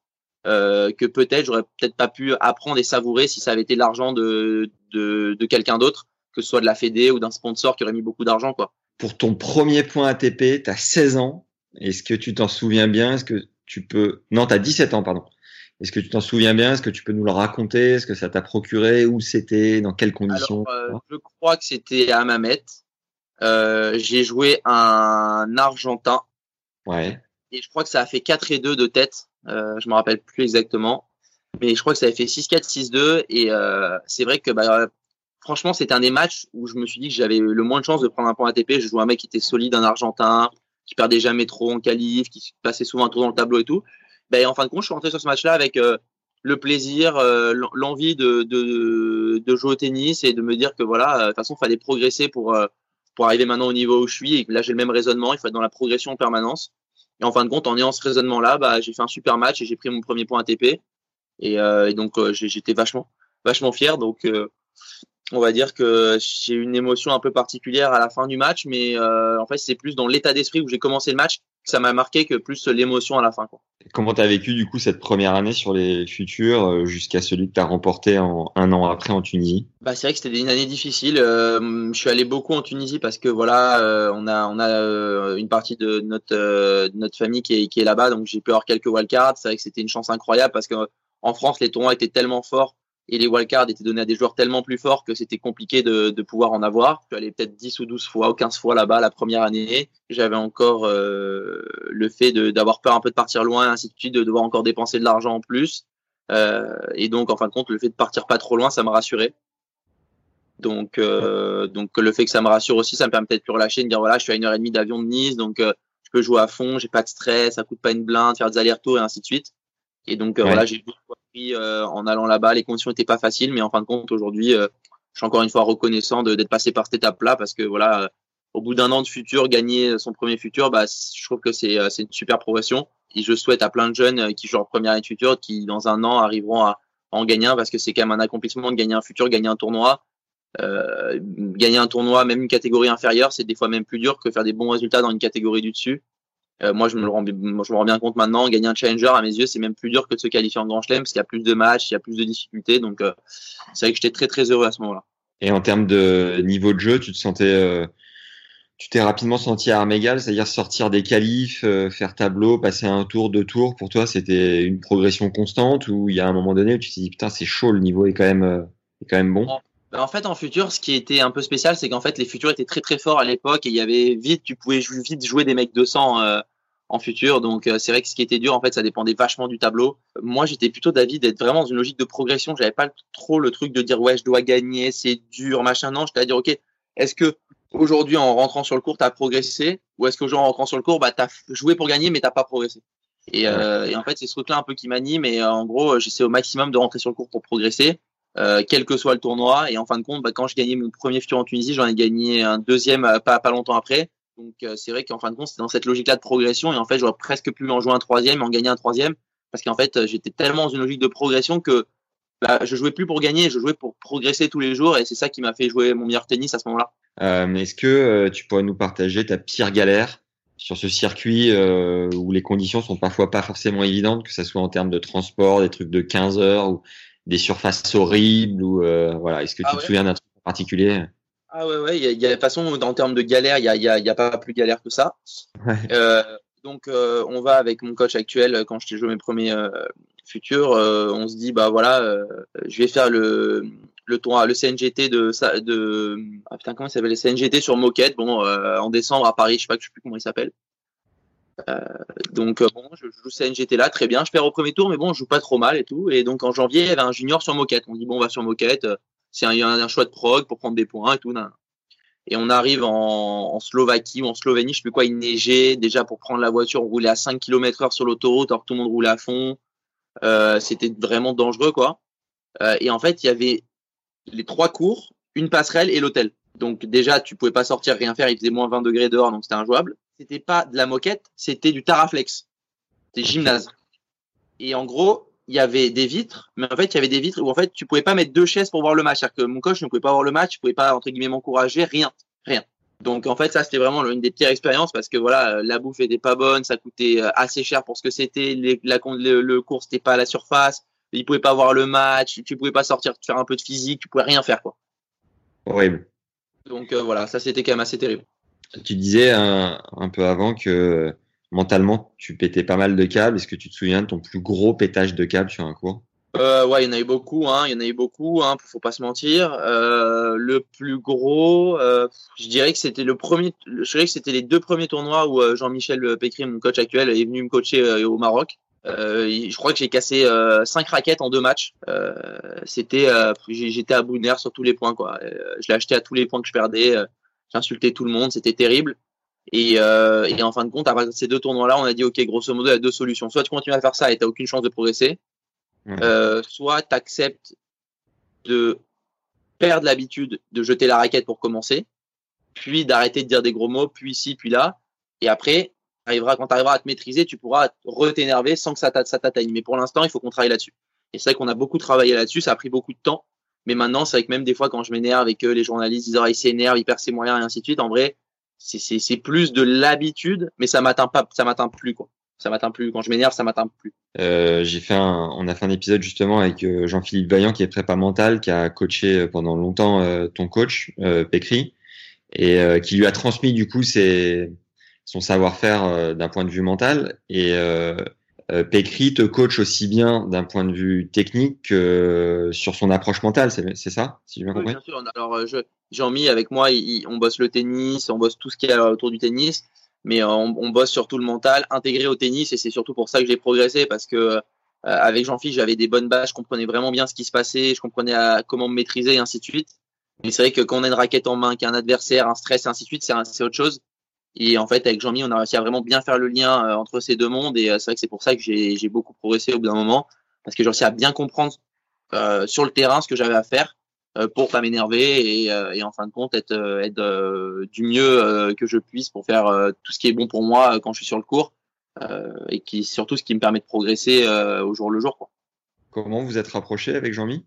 euh, que peut-être j'aurais peut-être pas pu apprendre et savourer si ça avait été l'argent de, de, de quelqu'un d'autre, que ce soit de la Fédé ou d'un sponsor qui aurait mis beaucoup d'argent. quoi. Pour ton premier point ATP, tu as 16 ans. Est-ce que tu t'en souviens bien? Est-ce que tu peux... Non, tu as 17 ans, pardon. Est-ce que tu t'en souviens bien? Est-ce que tu peux nous le raconter? Est-ce que ça t'a procuré? Où c'était? Dans quelles conditions? Alors, euh, Je crois que c'était à Mamet. Euh, j'ai joué un Argentin. Ouais. Et je crois que ça a fait 4 et 2 de tête. Euh, je me rappelle plus exactement, mais je crois que ça avait fait 6-4, 6-2. Et euh, c'est vrai que bah, franchement, c'était un des matchs où je me suis dit que j'avais le moins de chances de prendre un point ATP. Je jouais un mec qui était solide, un Argentin, qui perdait jamais trop en qualif, qui passait souvent un tour dans le tableau et tout. Ben, en fin de compte, je suis rentré sur ce match-là avec euh, le plaisir, euh, l'envie de, de, jouer au tennis et de me dire que voilà, de toute façon, il fallait progresser pour, pour arriver maintenant au niveau où je suis. Et là, j'ai le même raisonnement, il faut être dans la progression en permanence. Et en fin de compte, en ayant ce raisonnement-là, bah, j'ai fait un super match et j'ai pris mon premier point ATP. Et, euh, donc, euh, j'étais vachement, vachement fier. Donc, euh, on va dire que j'ai une émotion un peu particulière à la fin du match, mais euh, en fait, c'est plus dans l'état d'esprit où j'ai commencé le match ça m'a marqué que plus l'émotion à la fin. Quoi. Comment tu as vécu du coup cette première année sur les futurs euh, jusqu'à celui que tu as remporté en, un an après en Tunisie? Bah, C'est vrai que c'était une année difficile. Euh, je suis allé beaucoup en Tunisie parce que voilà, euh, on a, on a une partie de notre, notre famille qui est, qui est là-bas, donc j'ai pu avoir quelques wildcards. C'est vrai que c'était une chance incroyable parce que en France, les tournois étaient tellement forts et les wildcards étaient donnés à des joueurs tellement plus forts que c'était compliqué de, de, pouvoir en avoir. Je suis allé peut-être 10 ou 12 fois ou 15 fois là-bas la première année. J'avais encore euh, le fait d'avoir peur un peu de partir loin, ainsi de suite, de devoir encore dépenser de l'argent en plus. Euh, et donc, en fin de compte, le fait de partir pas trop loin, ça me rassurait. Donc, euh, donc le fait que ça me rassure aussi, ça me permet peut-être de relâcher, de dire voilà, je suis à une heure et demie d'avion de Nice, donc euh, je peux jouer à fond, j'ai pas de stress, ça coûte pas une blinde, faire des allers-retours et ainsi de suite. Et donc euh, voilà, j'ai euh, en allant là-bas. Les conditions n'étaient pas faciles, mais en fin de compte, aujourd'hui, euh, je suis encore une fois reconnaissant d'être passé par cette étape-là parce que voilà, au bout d'un an de futur, gagner son premier futur, bah, je trouve que c'est une super progression. Et je souhaite à plein de jeunes qui jouent leur première année de futur, qui dans un an arriveront à, en gagner un, parce que c'est quand même un accomplissement de gagner un futur, gagner un tournoi. Euh, gagner un tournoi, même une catégorie inférieure, c'est des fois même plus dur que faire des bons résultats dans une catégorie du dessus. Euh, moi, je me, le rends, moi, je me rends bien compte maintenant. Gagner un challenger, à mes yeux, c'est même plus dur que de se qualifier en Grand Chelem parce qu'il y a plus de matchs, il y a plus de difficultés. Donc, euh, c'est vrai que j'étais très très heureux à ce moment-là. Et en termes de niveau de jeu, tu te sentais, euh, tu t'es rapidement senti à armes égales, c'est-à-dire sortir des qualifs, faire tableau, passer un tour, deux tours. Pour toi, c'était une progression constante ou il y a un moment donné où tu t'es dit putain, c'est chaud, le niveau est quand même, est quand même bon? En fait, en futur, ce qui était un peu spécial, c'est qu'en fait, les futurs étaient très très forts à l'époque et il y avait vite, tu pouvais vite jouer des mecs 200 euh, en futur. Donc, euh, c'est vrai que ce qui était dur, en fait, ça dépendait vachement du tableau. Moi, j'étais plutôt d'avis d'être vraiment dans une logique de progression. J'avais pas trop le truc de dire ouais, je dois gagner, c'est dur, machin. Non, j'étais à dire ok, est-ce que aujourd'hui, en rentrant sur le cours, t'as progressé? Ou est-ce qu'aujourd'hui, en rentrant sur le cours, bah t'as joué pour gagner, mais t'as pas progressé? Et, euh, et, en fait, c'est ce truc-là un peu qui m'anime. Et en gros, j'essaie au maximum de rentrer sur le cours pour progresser euh, quel que soit le tournoi. Et en fin de compte, bah, quand je gagnais mon premier futur en Tunisie, j'en ai gagné un deuxième euh, pas, pas longtemps après. Donc euh, c'est vrai qu'en fin de compte, c'est dans cette logique-là de progression. Et en fait, j'aurais presque pu en jouer un troisième et en gagner un troisième. Parce qu'en fait, j'étais tellement dans une logique de progression que bah, je jouais plus pour gagner, je jouais pour progresser tous les jours. Et c'est ça qui m'a fait jouer mon meilleur tennis à ce moment-là. Euh, Est-ce que tu pourrais nous partager ta pire galère sur ce circuit euh, où les conditions sont parfois pas forcément évidentes, que ce soit en termes de transport, des trucs de 15 heures ou des surfaces horribles ou euh, voilà. Est-ce que tu Ah te souviens d'un truc en particulier? Ah ouais, ouais, il y a, il y a de toute façon, en termes de galère, il y a, y, a, y a pas plus galère que ça. Ouais. Euh, donc, euh, on va avec mon coach actuel, euh, quand je t'ai joué mes premiers euh, futurs, on se dit, bah voilà, je vais faire le, le tournoi, le CNGT de, de, ah putain, comment il s'appelle, le CNGT sur Moquette, bon, en décembre à Paris, je sais pas, je sais plus comment il s'appelle. Donc, bon, je joue CNGT là, très bien, je perds au premier tour, mais bon, je joue pas trop mal et tout. Et donc, en janvier, il y avait un junior sur Moquette. On dit, bon, on va sur Moquette, c'est un, un choix de prog pour prendre des points et tout. nan. Et on arrive en, en Slovaquie ou en Slovénie, je sais plus quoi, il neigeait. Déjà, pour prendre la voiture, on roulait à 5 km heure sur l'autoroute, alors que tout le monde roulait à fond. Euh, C'était vraiment dangereux, quoi. Euh, et en fait, il y avait les trois cours, une passerelle et l'hôtel. Donc déjà, tu pouvais pas sortir, rien faire, il faisait moins 20 degrés dehors, donc c'était injouable. C'était pas de la moquette, c'était du taraflex. C'était gymnase. Et en gros, il y avait des vitres, mais en fait, il y avait des vitres où en fait, tu pouvais pas mettre deux chaises pour voir le match. C'est-à-dire que mon coach ne pouvait pas voir le match, tu pouvais pas, entre guillemets, m'encourager, rien, rien. Donc en fait, ça, c'était vraiment une des pires expériences parce que voilà, la bouffe était pas bonne, ça coûtait euh, assez cher pour ce que c'était, le, le cours, c'était pas à la surface, il pouvait pas voir le match, tu pouvais pas sortir, faire un peu de physique, tu pouvais rien faire, quoi. Horrible. Donc euh, voilà, ça c'était quand même assez terrible. Tu disais un, un peu avant que mentalement tu pétais pas mal de câbles. Est-ce que tu te souviens de ton plus gros pétage de câbles sur un cours? Euh, ouais, il y en a eu beaucoup, hein. Il y en a eu beaucoup, hein. Faut pas se mentir. Euh, le plus gros, euh, je dirais que c'était le premier. Je dirais les deux premiers tournois où Jean-Michel Pécry, mon coach actuel, est venu me coacher au Maroc. Je crois que j'ai cassé cinq raquettes en deux matchs. J'étais à bout de sur tous les points, je l'ai acheté à tous les points que je perdais. J'insultais tout le monde, c'était terrible. Et, euh, et en fin de compte, de ces deux tournois-là, on a dit, OK, grosso modo, il y a deux solutions. Soit tu continues à faire ça et tu aucune chance de progresser, euh, soit tu acceptes de perdre l'habitude de jeter la raquette pour commencer, puis d'arrêter de dire des gros mots, puis ici, puis là. Et après, arrivera, quand tu arriveras à te maîtriser, tu pourras re-t'énerver sans que ça t'atteigne. Mais pour l'instant, il faut qu'on travaille là-dessus. Et c'est vrai qu'on a beaucoup travaillé là-dessus, ça a pris beaucoup de temps. Mais maintenant, c'est vrai que même des fois, quand je m'énerve et que les journalistes disent, ah, il s'énerve, il perd ses moyens et ainsi de suite, en vrai, c'est- plus de l'habitude, mais ça m'atteint pas, ça m'atteint plus, quoi. Ça m'atteint plus. Quand je m'énerve, ça m'atteint plus. Euh, j'ai fait un, on a fait un épisode justement avec euh, Jean-Philippe Vaillant qui est prépa mental, qui a coaché euh, pendant longtemps euh, ton coach euh, et euh, qui lui a transmis du coup ses, son savoir-faire euh, d'un point de vue mental. Et Pécry te coach aussi bien d'un point de vue technique que sur son approche mentale, c'est ça, si bien Oui, compris? bien sûr. Alors, euh, je, Jean-Mi, avec moi, il- on bosse le tennis, on bosse tout ce qu'il y a autour du tennis, mais euh, on, on bosse surtout le mental intégré au tennis, et c'est surtout pour ça que j'ai progressé, parce que euh, avec Jean-Philippe, j'avais des bonnes bases, je comprenais vraiment bien ce qui se passait, je comprenais à- comment me maîtriser, et ainsi de suite. Mais c'est vrai que quand on a une raquette en main, qu'il y a un adversaire, un stress, et ainsi de suite, c'est autre chose. Et en fait, avec Jean-Mi, on a réussi à vraiment bien faire le lien euh, entre ces deux mondes, et euh, c'est vrai que c'est pour ça que j'ai j'ai beaucoup progressé au bout d'un moment, parce que j'ai réussi à bien comprendre euh, sur le terrain ce que j'avais à faire euh, pour pas m'énerver et, euh, et, en fin de compte être, être du mieux que je puisse pour faire tout ce qui est bon pour moi quand je suis sur le cours et qui surtout ce qui me permet de progresser au jour le jour. Quoi. Comment vous êtes rapproché avec Jean-Mi?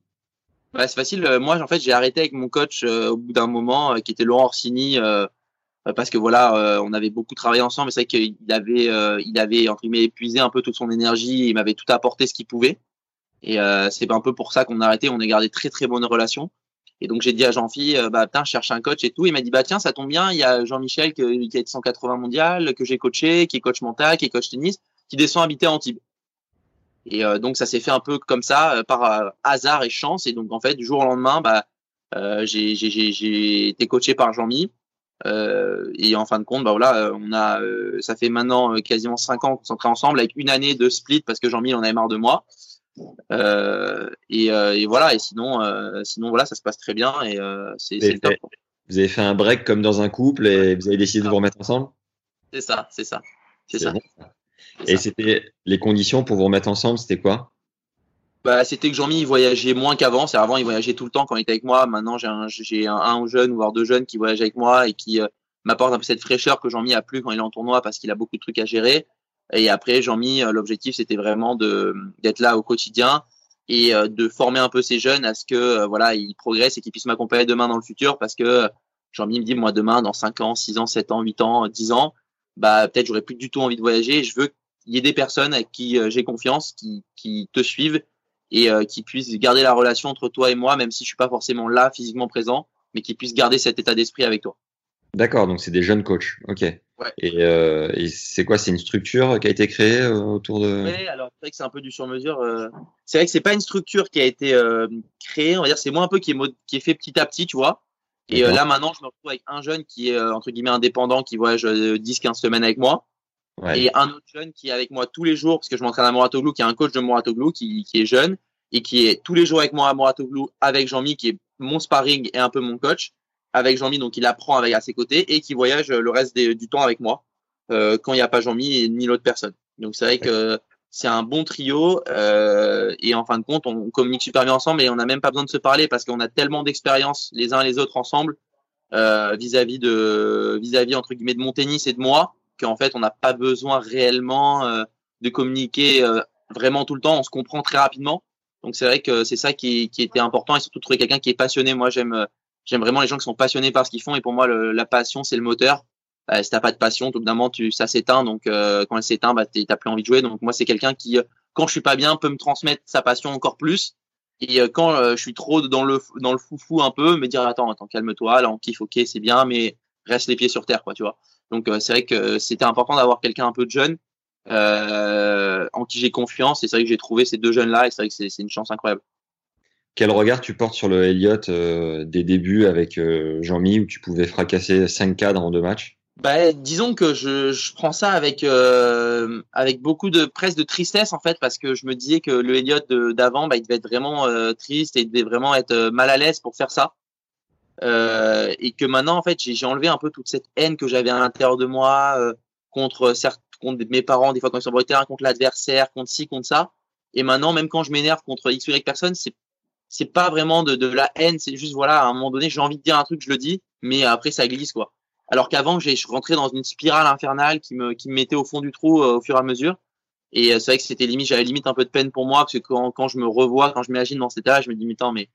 Bah, C'est facile. Moi, en fait, j'ai arrêté avec mon coach au bout d'un moment, qui était Laurent Orsini, parce que voilà, on avait beaucoup travaillé ensemble. C'est vrai qu'il avait, il avait entre guillemets épuisé un peu toute son énergie. Il m'avait tout apporté ce qu'il pouvait. Et euh, c'est un peu pour ça qu'on a arrêté. On a gardé très très bonnes relations. Et donc j'ai dit à Jean-Phi, euh, bah putain, je cherche un coach et tout. Il m'a dit bah tiens, ça tombe bien. Il y a Jean-Michel qui, qui été 180 mondial, que j'ai coaché, qui est coach mental, qui est coach tennis, qui descend habiter à Antibes. Et euh, donc ça s'est fait un peu comme ça, par hasard et chance. Et donc en fait, du jour au lendemain, bah j'ai été coaché par Jean-Mi. Et en fin de compte, bah voilà, on a, ça fait maintenant quasiment cinq ans qu'on s'entraîne ensemble avec une année de split parce que Jean-Mi en avait marre de moi. Euh, et, euh, et, voilà. Et sinon, euh, sinon voilà, ça se passe très bien et c'est le top. Vous avez fait un break comme dans un couple et vous avez décidé de vous remettre ensemble? C'est ça, c'est ça, c'est ça. Et c'était les conditions pour vous remettre ensemble, c'était quoi? Bah, c'était que Jean-Mi voyageait moins qu'avant. C'est avant il voyageait tout le temps quand il était avec moi. Maintenant j'ai un, j'ai un, un jeune voire deux jeunes qui voyagent avec moi et qui m'apportent un peu cette fraîcheur que Jean-Mi a plus quand il est en tournoi parce qu'il a beaucoup de trucs à gérer. Et après, Jean-Mi, euh, l'objectif, c'était vraiment de d'être là au quotidien et euh, de former un peu ces jeunes à ce que euh, voilà, ils progressent et qu'ils puissent m'accompagner demain dans le futur parce que Jean-Mi me dit moi demain dans 5 ans, 6 ans, 7 ans, 8 ans, 10 ans, bah peut-être j'aurais plus du tout envie de voyager, je veux qu'il y ait des personnes avec qui j'ai confiance, qui qui te suivent et qui puissent garder la relation entre toi et moi même si je suis pas forcément là physiquement présent, mais qui puissent garder cet état d'esprit avec toi. D'accord, donc c'est des jeunes coachs. Ok. Ouais. Et, euh, et c'est quoi? C'est une structure qui a été créée euh, autour de. Oui, alors c'est vrai que c'est un peu du sur-mesure. Euh... C'est vrai que c'est pas une structure qui a été euh, créée. On va dire c'est moi un peu qui est, qui est fait petit à petit, tu vois. Et euh, là maintenant, je me retrouve avec un jeune qui est entre guillemets indépendant, qui voyage 10-15 semaines avec moi. Et un autre jeune qui est avec moi tous les jours, parce que je m'entraîne à Moratoglou, qui est un coach de Moratoglou, qui, qui est jeune et qui est tous les jours avec moi à Moratoglou, avec Jean-Mi, qui est mon sparring et un peu mon coach avec Jean-Mi, donc il apprend avec à ses côtés et qui voyage le reste du temps avec moi euh, quand il n'y a pas Jean-Mi ni l'autre personne. Donc c'est vrai que c'est un bon trio euh, et en fin de compte on communique super bien ensemble et on n'a même pas besoin de se parler parce qu'on a tellement d'expérience les uns les autres ensemble euh, vis-à-vis de vis-à-vis entre guillemets de mon tennis et de moi qu'en fait on n'a pas besoin réellement euh, de communiquer euh, vraiment tout le temps on se comprend très rapidement donc c'est vrai que c'est ça qui, qui était important et surtout trouver quelqu'un qui est passionné moi j'aime J'aime vraiment les gens qui sont passionnés par ce qu'ils font et pour moi le, la passion c'est le moteur. Euh, si t'as pas de passion, tout d'un moment tu ça s'éteint donc euh, quand elle s'éteint bah t'as plus envie de jouer. Donc moi c'est quelqu'un qui euh, quand je suis pas bien peut me transmettre sa passion encore plus et euh, quand je suis trop dans le dans le foufou un peu me dire attends attends calme-toi là on kiffe ok c'est bien mais reste les pieds sur terre quoi tu vois. Donc c'est vrai que c'était important d'avoir quelqu'un un peu de jeune en qui j'ai confiance. Et c'est vrai que j'ai trouvé ces deux jeunes là et c'est vrai que c'est une chance incroyable. Quel regard tu portes sur le Elliott euh, des débuts avec euh, Jean-Mi où tu pouvais fracasser 5 cadres en deux matchs? Bah, disons que je, je prends ça avec euh, avec beaucoup de presque de tristesse en fait parce que je me disais que le Elliott d'avant bah, il devait être vraiment triste et il devait vraiment être mal à l'aise pour faire ça et que maintenant en fait j'ai enlevé un peu toute cette haine que j'avais à l'intérieur de moi contre certes contre mes parents des fois quand ils sont sur le terrain contre l'adversaire contre ci contre ça et maintenant même quand je m'énerve contre x ou y personne c'est c'est pas vraiment de, de la haine, c'est juste voilà, à un moment donné, j'ai envie de dire un truc, je le dis, mais après ça glisse quoi. Alors qu'avant, j'ai je rentrais dans une spirale infernale qui me qui me mettait au fond du trou euh, au fur et à mesure. Et euh, c'est vrai que c'était limite, j'avais limite un peu de peine pour moi parce que quand, quand je me revois, quand je m'imagine dans cet état, je me dis mais attends, mais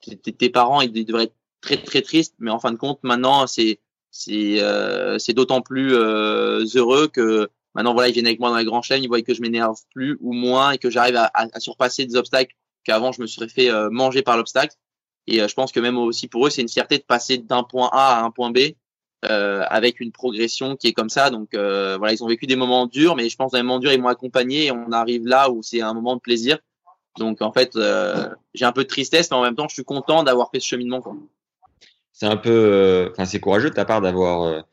tes parents ils devraient très très tristes, mais en fin de compte maintenant c'est c'est euh, d'autant plus euh, heureux que maintenant voilà ils viennent avec moi dans la grande chaîne, ils voient que je m'énerve plus ou moins et que j'arrive à, surpasser des obstacles qu'avant je me serais fait euh, manger par l'obstacle. Et euh, je pense que même aussi pour eux, c'est une fierté de passer d'un point A à un point B euh, avec une progression qui est comme ça. Donc voilà, ils ont vécu des moments durs, mais je pense que dans les moments durs, ils m'ont accompagné et on arrive là où c'est un moment de plaisir. Donc en fait, j'ai un peu de tristesse, mais en même temps, je suis content d'avoir fait ce cheminement. C'est un peu, enfin, c'est courageux de ta part d'avoir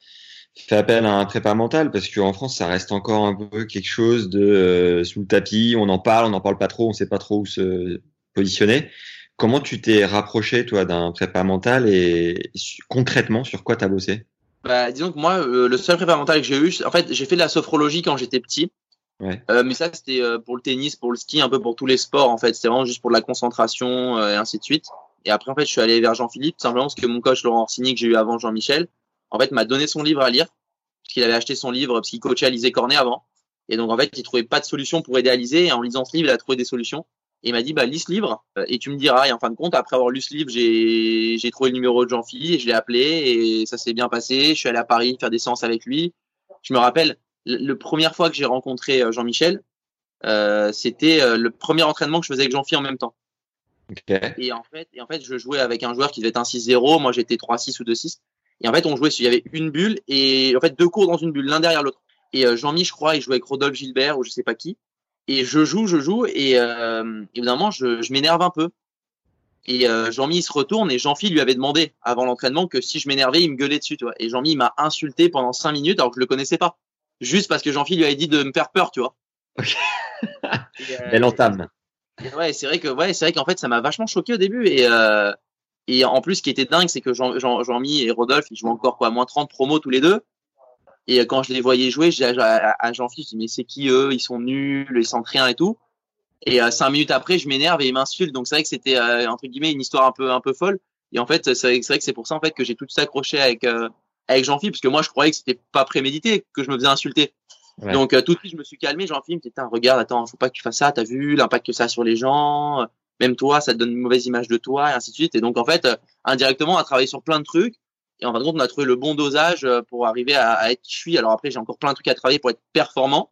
fait appel à un prépa mental parce qu'en France, ça reste encore un peu quelque chose de euh, sous le tapis. On en parle, on n'en parle pas trop, on sait pas trop où se positionner. Comment tu t'es rapproché, toi, d'un prépa mental et concrètement, sur quoi tu as bossé? Bah, Disons que moi, euh, le seul prépa mental que j'ai eu, en fait, j'ai fait de la sophrologie quand j'étais petit. Ouais. Euh, mais ça, c'était euh, pour le tennis, pour le ski, un peu pour tous les sports, en fait. C'était vraiment juste pour la concentration et ainsi de suite. Et après, en fait, je suis allé vers Jean-Philippe, simplement parce que mon coach Laurent Orsini, que j'ai eu avant Jean-Michel, en fait, m'a donné son livre à lire, parce qu'il avait acheté son livre, parce qu'il coachait Alizé Cornet avant. Et donc, en fait, il trouvait pas de solution pour aider Alizé. Et en lisant ce livre, il a trouvé des solutions. Et il m'a dit, bah, lis ce livre et tu me diras. Et en fin de compte, après avoir lu ce livre, j'ai, j'ai trouvé le numéro de Jean-Philippe et je l'ai appelé et ça s'est bien passé. Je suis allé à Paris faire des séances avec lui. Je me rappelle, la première fois que j'ai rencontré euh, Jean-Michel, euh, c'était euh, le premier entraînement que je faisais avec Jean-Philippe en même temps. Et en fait, et en fait, je jouais avec un joueur qui devait être un 6-0. Moi, j'étais 3-6 ou 2-6. Et en fait, on jouait, il y avait une bulle et en fait, deux cours dans une bulle, l'un derrière l'autre. Et euh, Jean-Mi, je crois, il jouait avec Rodolphe Gilbert ou je sais pas qui. Et je joue, je joue et euh, évidemment, je, je m'énerve un peu. Et euh, Jean-Mi, il se retourne et Jean-Philippe lui avait demandé avant l'entraînement que si je m'énervais, il me gueulait dessus, tu vois. Et Jean-Mi, il m'a insulté pendant cinq minutes alors que je le connaissais pas. Juste parce que Jean-Philippe lui avait dit de me faire peur, tu vois. Ok. Et, euh, Elle entame. Ouais, c'est vrai que ouais, c'est vrai qu'en fait ça m'a vachement choqué au début et euh, et en plus ce qui était dingue c'est que Jean Jean Jean-Mi et Rodolphe ils jouent encore quoi moins 30 promos tous les deux. Et quand je les voyais jouer j'ai à, à Jean-Philippe je dis mais c'est qui eux? Ils sont nuls ils sentent rien et tout. Et euh, cinq minutes après je m'énerve et ils m'insultent. Donc c'est vrai que c'était euh, entre guillemets une histoire un peu un peu folle. Et en fait c'est vrai, que c'est pour ça en fait que j'ai tout de suite accroché avec avec Jean-Philippe parce que moi je croyais que c'était pas prémédité que je me faisais insulter Ouais. donc euh, tout de suite je me suis calmé Jean-Philippe Putain, regarde attends faut pas que tu fasses ça t'as vu l'impact que ça a sur les gens même toi ça te donne une mauvaise image de toi et ainsi de suite et donc en fait euh, indirectement on a travaillé sur plein de trucs et en fin de compte on a trouvé le bon dosage euh, pour arriver à, à être qui je suis alors après j'ai encore plein de trucs à travailler pour être performant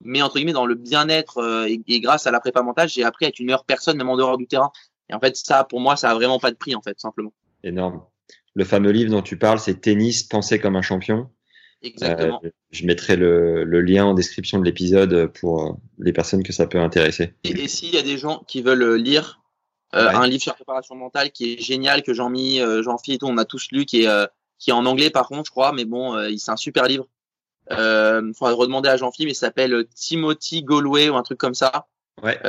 mais entre guillemets dans le bien-être euh, et, et grâce à la prépa mentale j'ai appris à être une meilleure personne même en dehors du terrain et en fait ça pour moi ça a vraiment pas de prix en fait simplement Énorme. Le fameux livre dont tu parles, c'est Tennis, penser comme un champion. Exactement Euh, je mettrai le, le lien en description de l'épisode pour euh, les personnes que ça peut intéresser. Et, et s'il y a des gens qui veulent euh, lire euh, Ouais. un livre sur préparation mentale qui est génial, que Jean-Mi, Jean-Phi et tout, on a tous lu, qui est, qui est en anglais par contre, je crois, mais bon, c'est un super livre. Euh, faudrait redemander à Jean-Phi, mais il s'appelle Timothy Galway ou un truc comme ça. Ouais.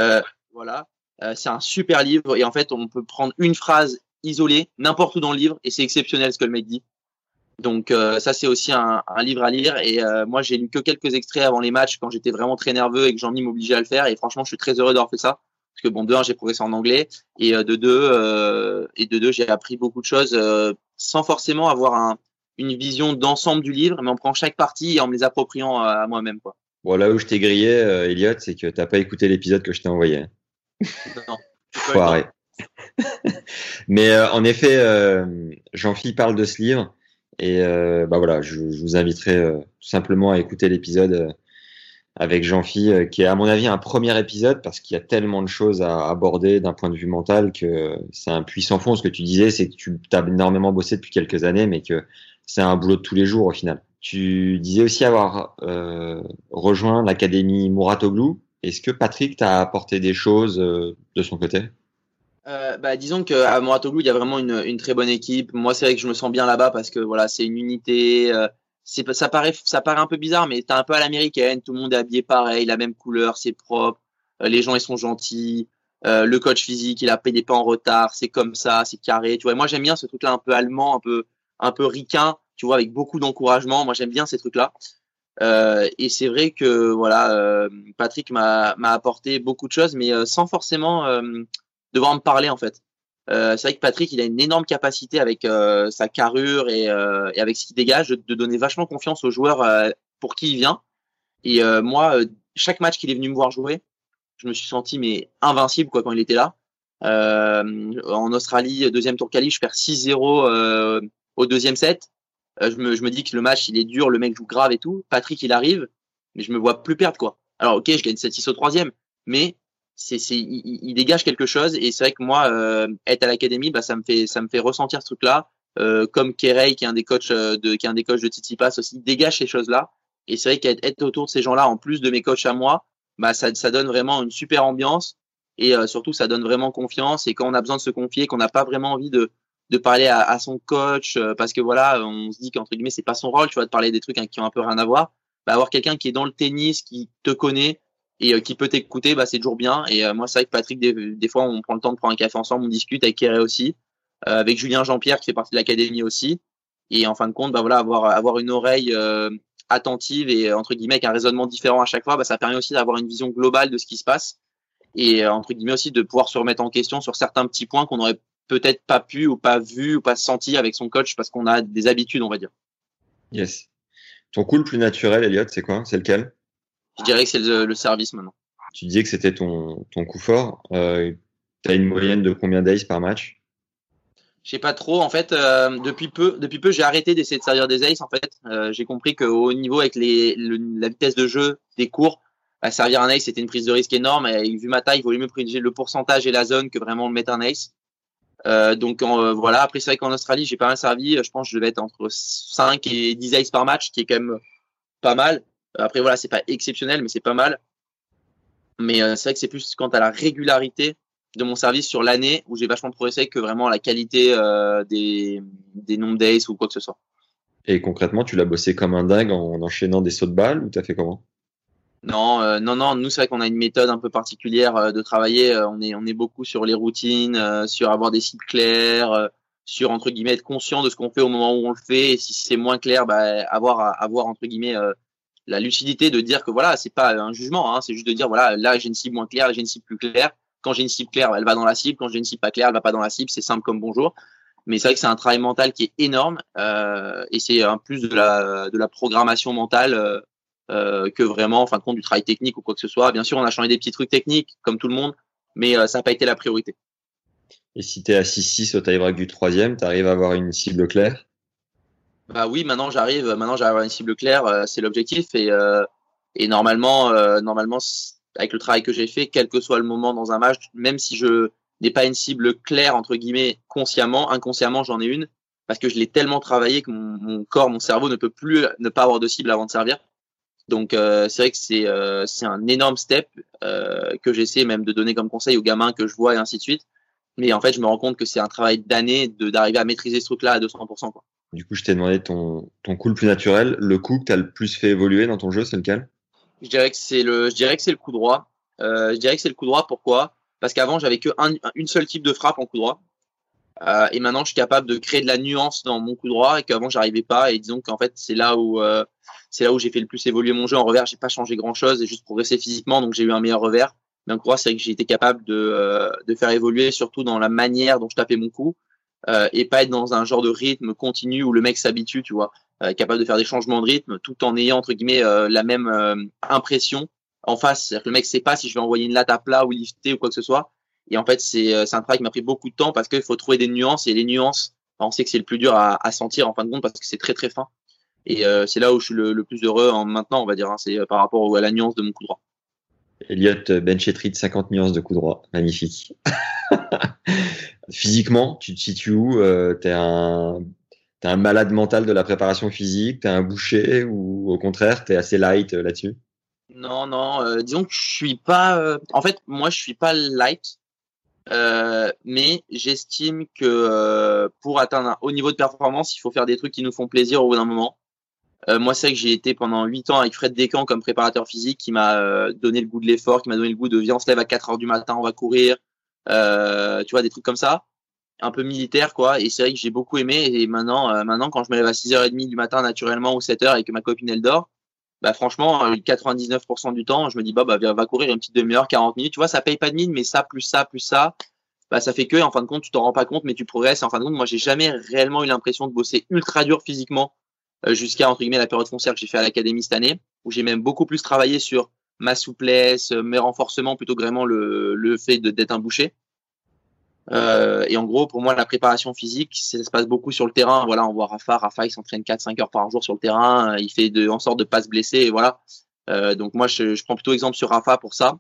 Voilà. C'est un super livre et en fait, on peut prendre une phrase isolée n'importe où dans le livre et c'est exceptionnel ce que le mec dit. Donc euh, ça c'est aussi un, un livre à lire et euh, moi j'ai lu que quelques extraits avant les matchs quand j'étais vraiment très nerveux et que Jean-Mi m'obligeait à le faire et franchement je suis très heureux d'avoir fait ça parce que bon de un j'ai progressé en anglais et euh, de deux euh, et de deux j'ai appris beaucoup de choses euh, sans forcément avoir un, une vision d'ensemble du livre mais en prenant chaque partie et en me les appropriant à, à moi-même quoi. Bon, là où je t'ai grillé, euh, Elliot, c'est que t'as pas écouté l'épisode que je t'ai envoyé. Non. Foiré. Mais euh, en effet, euh, Jean-Philippe parle de ce livre et euh, bah voilà, je, vous inviterai euh, tout simplement à écouter l'épisode euh, avec euh, qui est à mon avis un premier épisode parce qu'il y a tellement de choses à aborder d'un point de vue mental que c'est un puissant fond. Ce que tu disais, c'est que tu as énormément bossé depuis quelques années, mais que c'est un boulot de tous les jours au final. Tu disais aussi avoir rejoint l'académie Mouratoglou. Est-ce que Patrick t'a apporté des choses de son côté? Euh, bah, disons qu'à Mouratoglou, il y a vraiment une, une très bonne équipe. Moi, c'est vrai que je me sens bien là-bas parce que voilà, c'est une unité. euh, ça paraît ça paraît un peu bizarre, mais t'es un peu à l'américaine. Tout le monde est habillé pareil, la même couleur, c'est propre. euh, les gens ils sont gentils. euh, le coach physique, il a payé pas en retard. C'est comme ça, c'est carré. Tu vois, moi j'aime bien ce truc-là un peu allemand, un peu un peu ricain. Tu vois, avec beaucoup d'encouragement. Moi j'aime bien ces trucs-là. Euh, et c'est vrai que voilà, euh, Patrick m'a m'a apporté beaucoup de choses, mais euh, sans forcément euh, devoir me parler en fait. Euh, c'est vrai que Patrick, il a une énorme capacité avec euh, sa carrure et, euh, et avec ce qu'il dégage de, donner vachement confiance aux joueurs euh, pour qui il vient. Et euh, moi, euh, chaque match qu'il est venu me voir jouer, je me suis senti mais invincible quoi quand il était là. En Australie, deuxième tour quali, je perds 6-0 euh, au deuxième set. Je, me, je me dis que le match il est dur, le mec joue grave et tout. Patrick il arrive, mais je me vois plus perdre quoi. Alors ok, je gagne 7-6 au troisième, mais c'est c'est il, il- dégage quelque chose et c'est vrai que moi euh, être à l'académie bah ça me fait ça me fait ressentir ce truc là euh, comme Kerey qui est un des coachs euh, de qui est un des coachs de Tsitsipas aussi dégage ces choses là et c'est vrai qu'être être autour de ces gens là en plus de mes coachs à moi bah ça ça donne vraiment une super ambiance et euh, surtout ça donne vraiment confiance. Et quand on a besoin de se confier qu'on n'a pas vraiment envie de de parler à, à son coach euh, parce que voilà on se dit qu'entre guillemets c'est pas son rôle tu vois de parler des trucs qui ont un peu rien à voir bah, avoir quelqu'un qui est dans le tennis qui te connaît et euh, qui peut t'écouter, bah, c'est toujours bien. Et euh, moi, c'est vrai que Patrick, des, des fois, on prend le temps de prendre un café ensemble, on discute avec Kéré aussi, euh, avec Julien Jean-Pierre qui fait partie de l'académie aussi. Et en fin de compte, bah, voilà, avoir, avoir une oreille attentive et entre guillemets avec un raisonnement différent à chaque fois, bah, ça permet aussi d'avoir une vision globale de ce qui se passe et entre guillemets aussi de pouvoir se remettre en question sur certains petits points qu'on aurait peut-être pas pu ou pas vu ou pas senti avec son coach parce qu'on a des habitudes, on va dire. Yes. Ton coup le plus naturel, Elliot, c'est quoi? C'est lequel? Je dirais que c'est le, service maintenant. Tu disais que c'était ton, ton coup fort. Euh, tu as une moyenne de combien d'ace par match? Je sais pas trop. En fait, euh, depuis peu, depuis peu, j'ai arrêté d'essayer de servir des aces. En fait, euh, j'ai compris qu'au niveau avec les, la vitesse de jeu des cours, à bah, servir un ace, c'était une prise de risque énorme. Et vu ma taille, il vaut mieux privilégier le pourcentage et la zone que vraiment le mettre un ace. Euh, donc voilà. Après, c'est vrai qu'en Australie, j'ai pas mal servi. Je pense que je devais être entre 5 et 10 aces par match, qui est quand même pas mal. Après, voilà, c'est pas exceptionnel, mais c'est pas mal. Mais c'est vrai que c'est plus quant à la régularité de mon service sur l'année où j'ai vachement progressé que vraiment la qualité euh, des, des nombres d'ace ou quoi que ce soit. Et concrètement, tu l'as bossé comme un dingue en enchaînant des sauts de balles ou t'as fait comment? Non, euh, non, non. Nous, c'est vrai qu'on a une méthode un peu particulière euh, de travailler. on est, on est beaucoup sur les routines, sur avoir des sites clairs, sur entre guillemets être conscient de ce qu'on fait au moment où on le fait. Et si c'est moins clair, bah, avoir, avoir entre guillemets la lucidité de dire que voilà, c'est pas un jugement, hein, c'est juste de dire voilà, là j'ai une cible moins claire, j'ai une cible plus claire quand j'ai une cible claire, elle va dans la cible. Quand j'ai une cible pas claire, elle va pas dans la cible. C'est simple comme bonjour. Mais c'est vrai que c'est un travail mental qui est énorme euh, et c'est un plus de la, de la programmation mentale euh, euh, que vraiment, en fin compte, du travail technique ou quoi que ce soit. Bien sûr, on a changé des petits trucs techniques comme tout le monde, mais ça n'a pas été la priorité. Et si tu es à 6-6 au tie-break du troisième, tu arrives à avoir une cible claire? Bah oui, maintenant j'arrive, maintenant j'arrive à une cible claire, c'est l'objectif et, et normalement, normalement avec le travail que j'ai fait, quel que soit le moment dans un match, même si je n'ai pas une cible claire, entre guillemets, consciemment, inconsciemment, j'en ai une, parce que je l'ai tellement travaillé que mon, corps, mon cerveau ne peut plus ne pas avoir de cible avant de servir. Donc euh, c'est vrai que c'est euh, c'est un énorme step euh, que j'essaie même de donner comme conseil aux gamins que je vois et ainsi de suite. Mais en fait, je me rends compte que c'est un travail d'années d'arriver à maîtriser ce truc-là à 200%. Quoi. Du coup, je t'ai demandé ton, coup le plus naturel. Le coup que tu as le plus fait évoluer dans ton jeu, c'est lequel? Je dirais que c'est le, je dirais que c'est le coup droit. Euh, je dirais que c'est le coup droit. Pourquoi? Parce qu'avant, j'avais que un, seule type de frappe en coup droit. Euh, et maintenant, je suis capable de créer de la nuance dans mon coup droit et qu'avant, j'arrivais pas. Et disons qu'en fait, c'est là où, euh, c'est là où j'ai fait le plus évoluer mon jeu. En revers, j'ai pas changé grand chose et juste progressé physiquement, donc j'ai eu un meilleur revers. Mais en coup droit, c'est que j'ai été capable de, de faire évoluer, surtout dans la manière dont je tapais mon coup. Euh, et pas être dans un genre de rythme continu où le mec s'habitue, tu vois. Euh, capable de faire des changements de rythme tout en ayant entre guillemets euh, la même impression en face. C'est-à-dire que le mec sait pas si je vais envoyer une latte à plat ou lifter ou quoi que ce soit. Et en fait, c'est un travail qui m'a pris beaucoup de temps parce qu'il faut trouver des nuances et les nuances, on sait que c'est le plus dur à, à, sentir en fin de compte parce que c'est très très fin. Et c'est là où je suis le, plus heureux en maintenant, on va dire. Hein, c'est par rapport à la nuance de mon coup droit. Elliot Benchetrit, 50 nuances de coup droit. Magnifique. Physiquement, tu te situes où euh, T'es un t'es un malade mental de la préparation physique, t'es un boucher ou au contraire t'es assez light euh, là-dessus? Non, non. Euh, disons que je suis pas. Euh, en fait, moi je suis pas light, mais j'estime que pour atteindre un haut niveau de performance, il faut faire des trucs qui nous font plaisir au bout d'un moment. moi, c'est que j'ai été pendant 8 ans avec Fred Descamps comme préparateur physique, qui m'a donné le goût de l'effort, qui m'a donné le goût de viens, on se lève à 4 heures du matin, on va courir, tu vois, des trucs comme ça. Un peu militaire quoi. Et c'est vrai que j'ai beaucoup aimé. Et maintenant euh, maintenant quand je me lève à 6h30 du matin naturellement ou 7h et que ma copine elle dort bah franchement 99% euh, du temps je me dis bah bah va courir une petite demi-heure 40 minutes. Tu vois ça paye pas de mine mais ça plus ça plus ça bah ça fait que en fin de compte tu t'en rends pas compte mais tu progresses. Et en fin de compte moi j'ai jamais réellement eu l'impression de bosser ultra dur physiquement euh, jusqu'à entre guillemets la période foncière que j'ai fait à l'académie cette année où j'ai même beaucoup plus travaillé sur ma souplesse mes renforcements plutôt que vraiment le, le fait d'être un boucher euh, et en gros, pour moi, la préparation physique, ça se passe beaucoup sur le terrain. Voilà, on voit Rafa. Rafa, il s'entraîne 4-5 heures par jour sur le terrain. Il fait de, en sorte de pas se blesser. Et voilà. Euh, donc moi, je, je, prends plutôt exemple sur Rafa pour ça.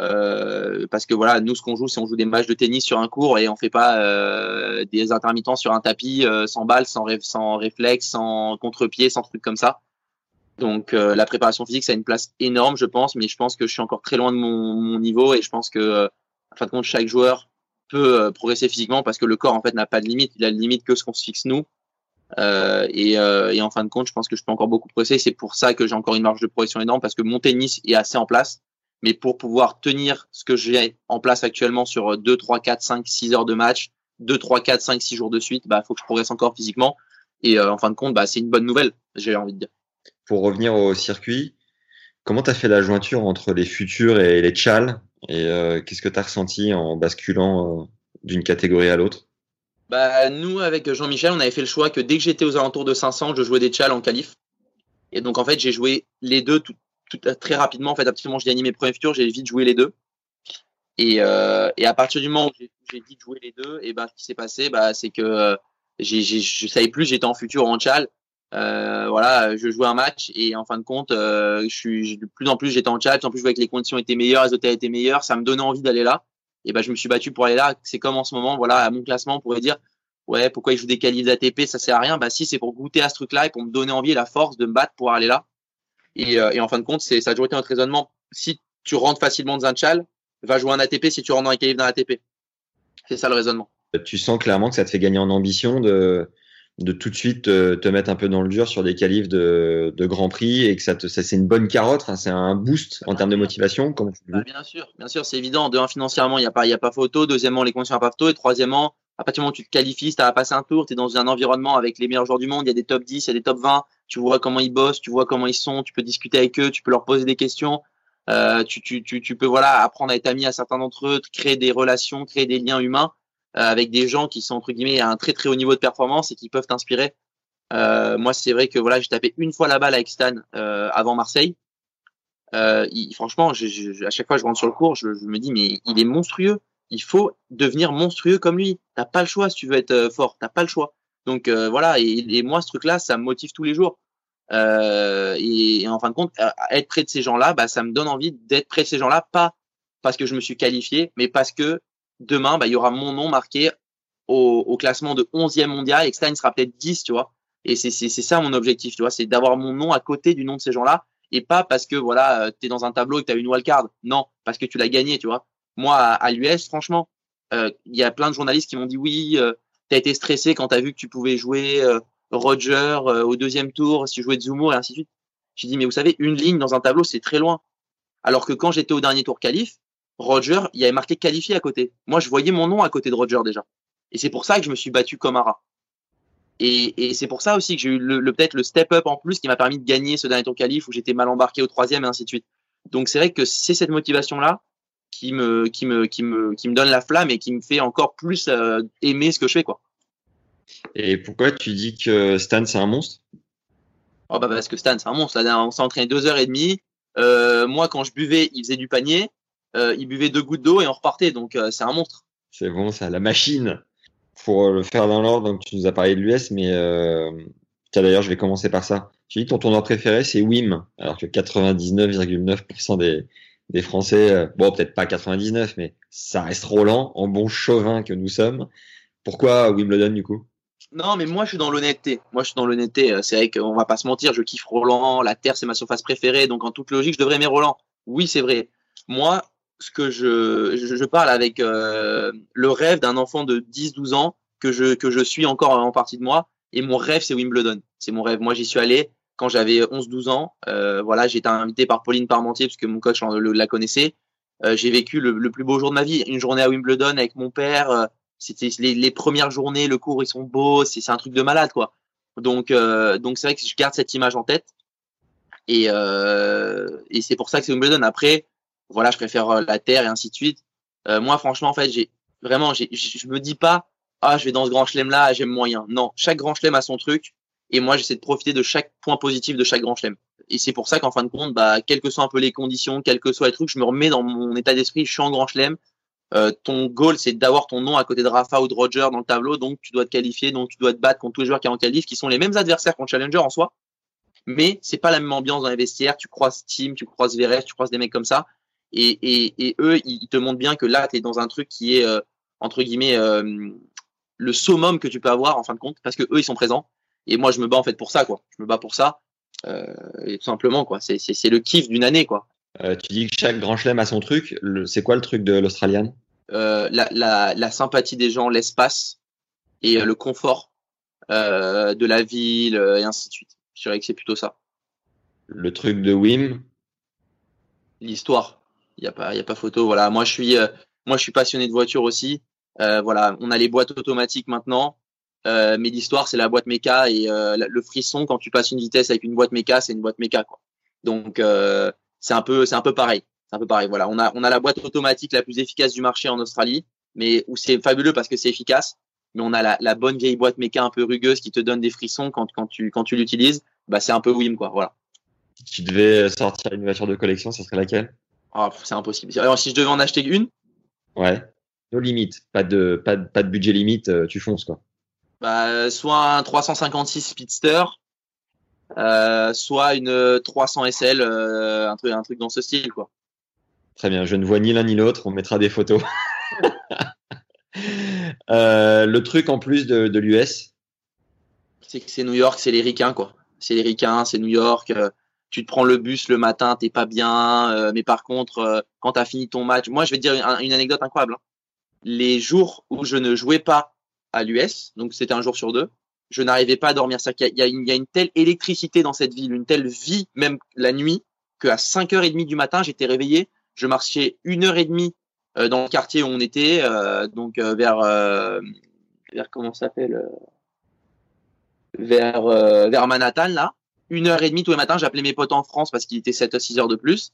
Euh, parce que voilà, nous, ce qu'on joue, c'est on joue des matchs de tennis sur un cours et on fait pas euh, des intermittents sur un tapis sans balle, sans, sans réflexe, sans contre-pied, sans truc comme ça. Donc la préparation physique, ça a une place énorme, je pense, mais je pense que je suis encore très loin de mon, mon niveau et je pense que, en fin de compte, chaque joueur peut euh, progresser physiquement parce que le corps en fait n'a pas de limite, il a de limite que ce qu'on se fixe nous. Euh, et, euh, et, en fin de compte, je pense que je peux encore beaucoup progresser. C'est pour ça que j'ai encore une marge de progression énorme parce que mon tennis est assez en place. Mais pour pouvoir tenir ce que j'ai en place actuellement sur 2, 3, 4, 5, 6 heures de match, 2, 3, 4, 5, 6 jours de suite, bah, faut que je progresse encore physiquement. Et en fin de compte, bah, c'est une bonne nouvelle, j'ai envie de dire. Pour revenir au circuit, comment tu as fait la jointure entre les futurs et les chals et euh, qu'est-ce que tu as ressenti en basculant euh, d'une catégorie à l'autre? Bah, nous, avec Jean-Michel, on avait fait le choix que dès que j'étais aux alentours de 500, je jouais des chals en qualif. Et donc, en fait, j'ai joué les deux tout, tout, très rapidement. En fait, absolument, j'ai gagné mes premiers futurs, j'ai vite joué les deux. Et, euh, et à partir du moment où j'ai dit de jouer les deux, et ben, ce qui s'est passé, bah, c'est que euh, j'ai, je savais plus, j'étais en futur en chal. Euh, voilà, je jouais un match et en fin de compte, euh, je suis de plus en plus j'étais en chal, en plus je voyais que les conditions étaient meilleures, les hôtels étaient meilleurs, ça me donnait envie d'aller là. Et ben je me suis battu pour aller là. C'est comme en ce moment, voilà, à mon classement, on pourrait dire ouais pourquoi il joue des qualifs d'ATP, ça sert à rien. Bah si c'est pour goûter à ce truc-là et pour me donner envie et la force de me battre pour aller là. Et, euh, et en fin de compte, c'est ça a toujours été notre raisonnement. Si tu rentres facilement dans un chal, va jouer un ATP si tu rentres dans un qualif d'un ATP. C'est ça le raisonnement. Tu sens clairement que ça te fait gagner en ambition de de tout de suite te, te, mettre un peu dans le dur sur des qualifs de, de Grand Prix et que ça, te, ça c'est une bonne carotte, hein, c'est un boost en termes de motivation. Comment tu bah, bien sûr, bien sûr, c'est évident. De un, financièrement, il n'y a pas, il y a pas photo. Deuxièmement, les conditions pas photo. Et troisièmement, à partir du moment où tu te qualifies, tu as passé un tour, tu es dans un environnement avec les meilleurs joueurs du monde, il y a des top 10, il y a des top 20, tu vois comment ils bossent, tu vois comment ils sont, tu peux discuter avec eux, tu peux leur poser des questions. Euh, tu, tu, tu, tu peux voilà apprendre à être ami à certains d'entre eux, créer des relations, créer des liens humains euh, avec des gens qui sont entre guillemets à un très très haut niveau de performance et qui peuvent t'inspirer. Euh, moi, c'est vrai que voilà, j'ai tapé une fois la balle avec Stan euh, avant Marseille. Euh, il, franchement, je, je, à chaque fois que je rentre sur le cours, je, je, me dis mais il est monstrueux. Il faut devenir monstrueux comme lui. T'as pas le choix si tu veux être euh, fort. T'as pas le choix. Donc euh, voilà. Et, et, moi, ce truc-là, ça me motive tous les jours. Euh, et, et, en fin de compte, être près de ces gens-là, bah, ça me donne envie d'être près de ces gens-là, pas parce que je me suis qualifié, mais parce que demain, bah, il y aura mon nom marqué au, au classement de 11e mondial et que Stan sera peut-être 10, tu vois. Et c'est ça mon objectif, tu vois, c'est d'avoir mon nom à côté du nom de ces gens-là et pas parce que voilà, euh, tu es dans un tableau et que tu as une wildcard. Non, parce que tu l'as gagné, tu vois. Moi, à, à l'US, franchement, euh, il y a plein de journalistes qui m'ont dit oui, euh, tu as été stressé quand tu as vu que tu pouvais jouer euh, Roger euh, au deuxième tour, si tu jouais Zumo et ainsi de suite. J'ai dit, mais vous savez, une ligne dans un tableau, c'est très loin. Alors que quand j'étais au dernier tour qualif, Roger, il y avait marqué qualifié à côté. Moi, je voyais mon nom à côté de Roger déjà. Et c'est pour ça que je me suis battu comme un rat. Et, et c'est pour ça aussi que j'ai eu le, le peut-être le step up en plus qui m'a permis de gagner ce dernier tour qualif où j'étais mal embarqué au troisième et ainsi de suite. Donc c'est vrai que c'est cette motivation là qui me qui me qui me qui me donne la flamme et qui me fait encore plus euh, aimer ce que je fais quoi. Et pourquoi tu dis que Stan c'est un monstre? Oh bah parce que Stan c'est un monstre. Là, on s'est entraîné deux heures et demie. Euh, moi quand je buvais, il faisait du panier. Euh, il buvait deux gouttes d'eau et on repartait. Donc euh, c'est un monstre. C'est bon ça, la machine pour le faire dans l'ordre, donc tu nous as parlé de l'US, mais euh, tiens d'ailleurs, je vais commencer par ça. Tu dis que ton tournoi préféré, c'est WIM, alors que 99,9% des, des Français, euh, bon, peut-être pas 99, mais ça reste Roland, en bon chauvin que nous sommes. Pourquoi Wimbledon, du coup? Non, mais moi je suis dans l'honnêteté. Moi je suis dans l'honnêteté. C'est vrai qu'on va pas se mentir, je kiffe Roland, la Terre c'est ma surface préférée, donc en toute logique je devrais aimer Roland. Oui, c'est vrai. Moi, ce que je, je, je parle avec euh, le rêve d'un enfant de 10-12 ans que je, que je suis encore en partie de moi. Et mon rêve, c'est Wimbledon. C'est mon rêve. Moi, j'y suis allé quand j'avais 11-12 ans. Euh, voilà, j'ai été invité par Pauline Parmentier parce que mon coach la connaissait. Euh, j'ai vécu le, le, plus beau jour de ma vie, une journée à Wimbledon avec mon père. Euh, C'était les, les, premières journées, le cours ils sont beaux, c'est un truc de malade quoi. Donc euh, donc c'est vrai que je garde cette image en tête et euh, et c'est pour ça que c'est Wimbledon. Après voilà, je préfère euh, la terre et ainsi de suite. Euh, moi, franchement, en fait, j'ai vraiment, je me dis pas, ah, je vais dans ce grand chelem là, j'aime moyen. Non, chaque grand chelem a son truc, et moi, j'essaie de profiter de chaque point positif de chaque grand chelem. Et c'est pour ça qu'en fin de compte, bah, quelles que soient un peu les conditions, quels que soient les trucs, je me remets dans mon état d'esprit, je suis en grand chelem. Euh, ton goal, c'est d'avoir ton nom à côté de Rafa ou de Roger dans le tableau, donc tu dois te qualifier, donc tu dois te battre contre tous les joueurs qui sont en qualif, qui sont les mêmes adversaires qu'en challenger en soi, mais c'est pas la même ambiance dans les vestiaires. Tu croises Team, tu croises VRF, tu croises des mecs comme ça. Et, et, et, eux, ils te montrent bien que là, tu es dans un truc qui est, euh, entre guillemets, euh, le summum que tu peux avoir, en fin de compte, parce que eux, ils sont présents. Et moi, je me bats, en fait, pour ça, quoi. Je me bats pour ça. Euh, et tout simplement, quoi. C'est, c'est, c'est le kiff d'une année, quoi. Tu dis que chaque grand chelem a son truc. Le, c'est quoi le truc de l'Australian la, la, la, sympathie des gens, l'espace et le confort de la ville et ainsi de suite. Je dirais que c'est plutôt ça. Le truc de Wim? L'histoire il y a pas il y a pas photo voilà. Moi je suis euh, moi je suis passionné de voiture aussi. Euh, voilà. On a les boîtes automatiques maintenant. Euh, mais l'histoire c'est la boîte méca et euh, le frisson quand tu passes une vitesse avec une boîte méca c'est une boîte méca quoi. Donc euh, c'est un peu c'est un peu pareil. C'est un peu pareil voilà. On a on a la boîte automatique la plus efficace du marché en Australie mais où c'est fabuleux parce que c'est efficace mais on a la, la bonne vieille boîte méca un peu rugueuse qui te donne des frissons quand, quand tu, quand tu l'utilises. Bah, c'est un peu Wim, quoi. Voilà. Si tu devais sortir une voiture de collection, ça serait laquelle? Ah, c'est impossible. Alors, si je devais en acheter une, Ouais. No limite. Pas de, pas de, pas de budget limite, euh, tu fonces, quoi. bah, soit un 356 Speedster, euh, soit une euh, 300 SL, euh, un, truc, un truc dans ce style, quoi. Très bien. Je ne vois ni l'un ni l'autre. On mettra des photos. Euh, le truc en plus de, de l'US, C'est que c'est New York, c'est les ricains, quoi. C'est les ricains, c'est New York. Tu te prends le bus le matin, t'es pas bien. euh, mais par contre, euh, quand t'as fini ton match, moi, je vais te dire un- une anecdote incroyable. hein. Les jours où je ne jouais pas à l'US, donc c'était un jour sur deux, je n'arrivais pas à dormir. C'est-à-dire qu'il y a, il y a une, telle électricité dans cette ville, une telle vie, même la nuit, qu'à 5h30 du matin, j'étais réveillé. Je marchais une heure et demie euh, dans le quartier où on était, donc vers, vers comment s'appelle vers, vers Manhattan, là. Une heure et demie tous les matins, j'appelais mes potes en France parce qu'il était 7 à 6 heures de plus.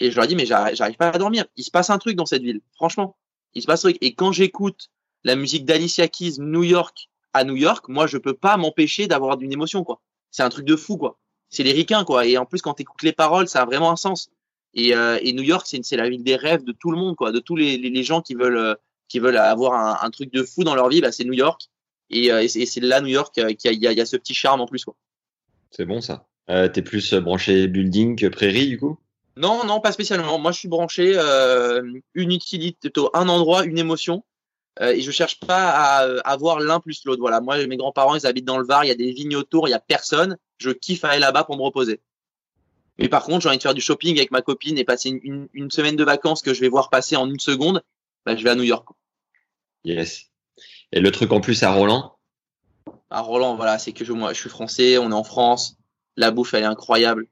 Et je leur dis, mais j'arrive pas à dormir. Il se passe un truc dans cette ville. Franchement. Il se passe un truc. Et quand j'écoute la musique d'Alicia Keys, New York, à New York, moi, je peux pas m'empêcher d'avoir une émotion, quoi. C'est un truc de fou, quoi. C'est les ricains, quoi. Et en plus, quand t'écoutes les paroles, ça a vraiment un sens. Et, euh, et New York, c'est la ville des rêves de tout le monde, quoi. De tous les, gens qui veulent, euh, qui veulent avoir un, truc de fou dans leur vie, bah, c'est New York. Et, euh, et c'est là, New York, euh, qu'il y y a ce petit charme en plus, quoi. C'est bon ça. Euh, T'es plus euh, branché building que prairie, du coup? Non, non, pas spécialement. Moi, je suis branché euh, une utilité, plutôt un endroit, une émotion. Euh, et je cherche pas à avoir l'un plus l'autre. Voilà, moi, mes grands-parents, ils habitent dans le Var. Il y a des vignes autour, il y a personne. Je kiffe aller là-bas pour me reposer. Mais par contre, j'ai envie de faire du shopping avec ma copine et passer une, une, une semaine de vacances que je vais voir passer en une seconde. Bah, je vais à New York. Yes. Et le truc en plus à Roland? À Roland, voilà, c'est que je, moi, je suis français, on est en France. La bouffe, elle est incroyable.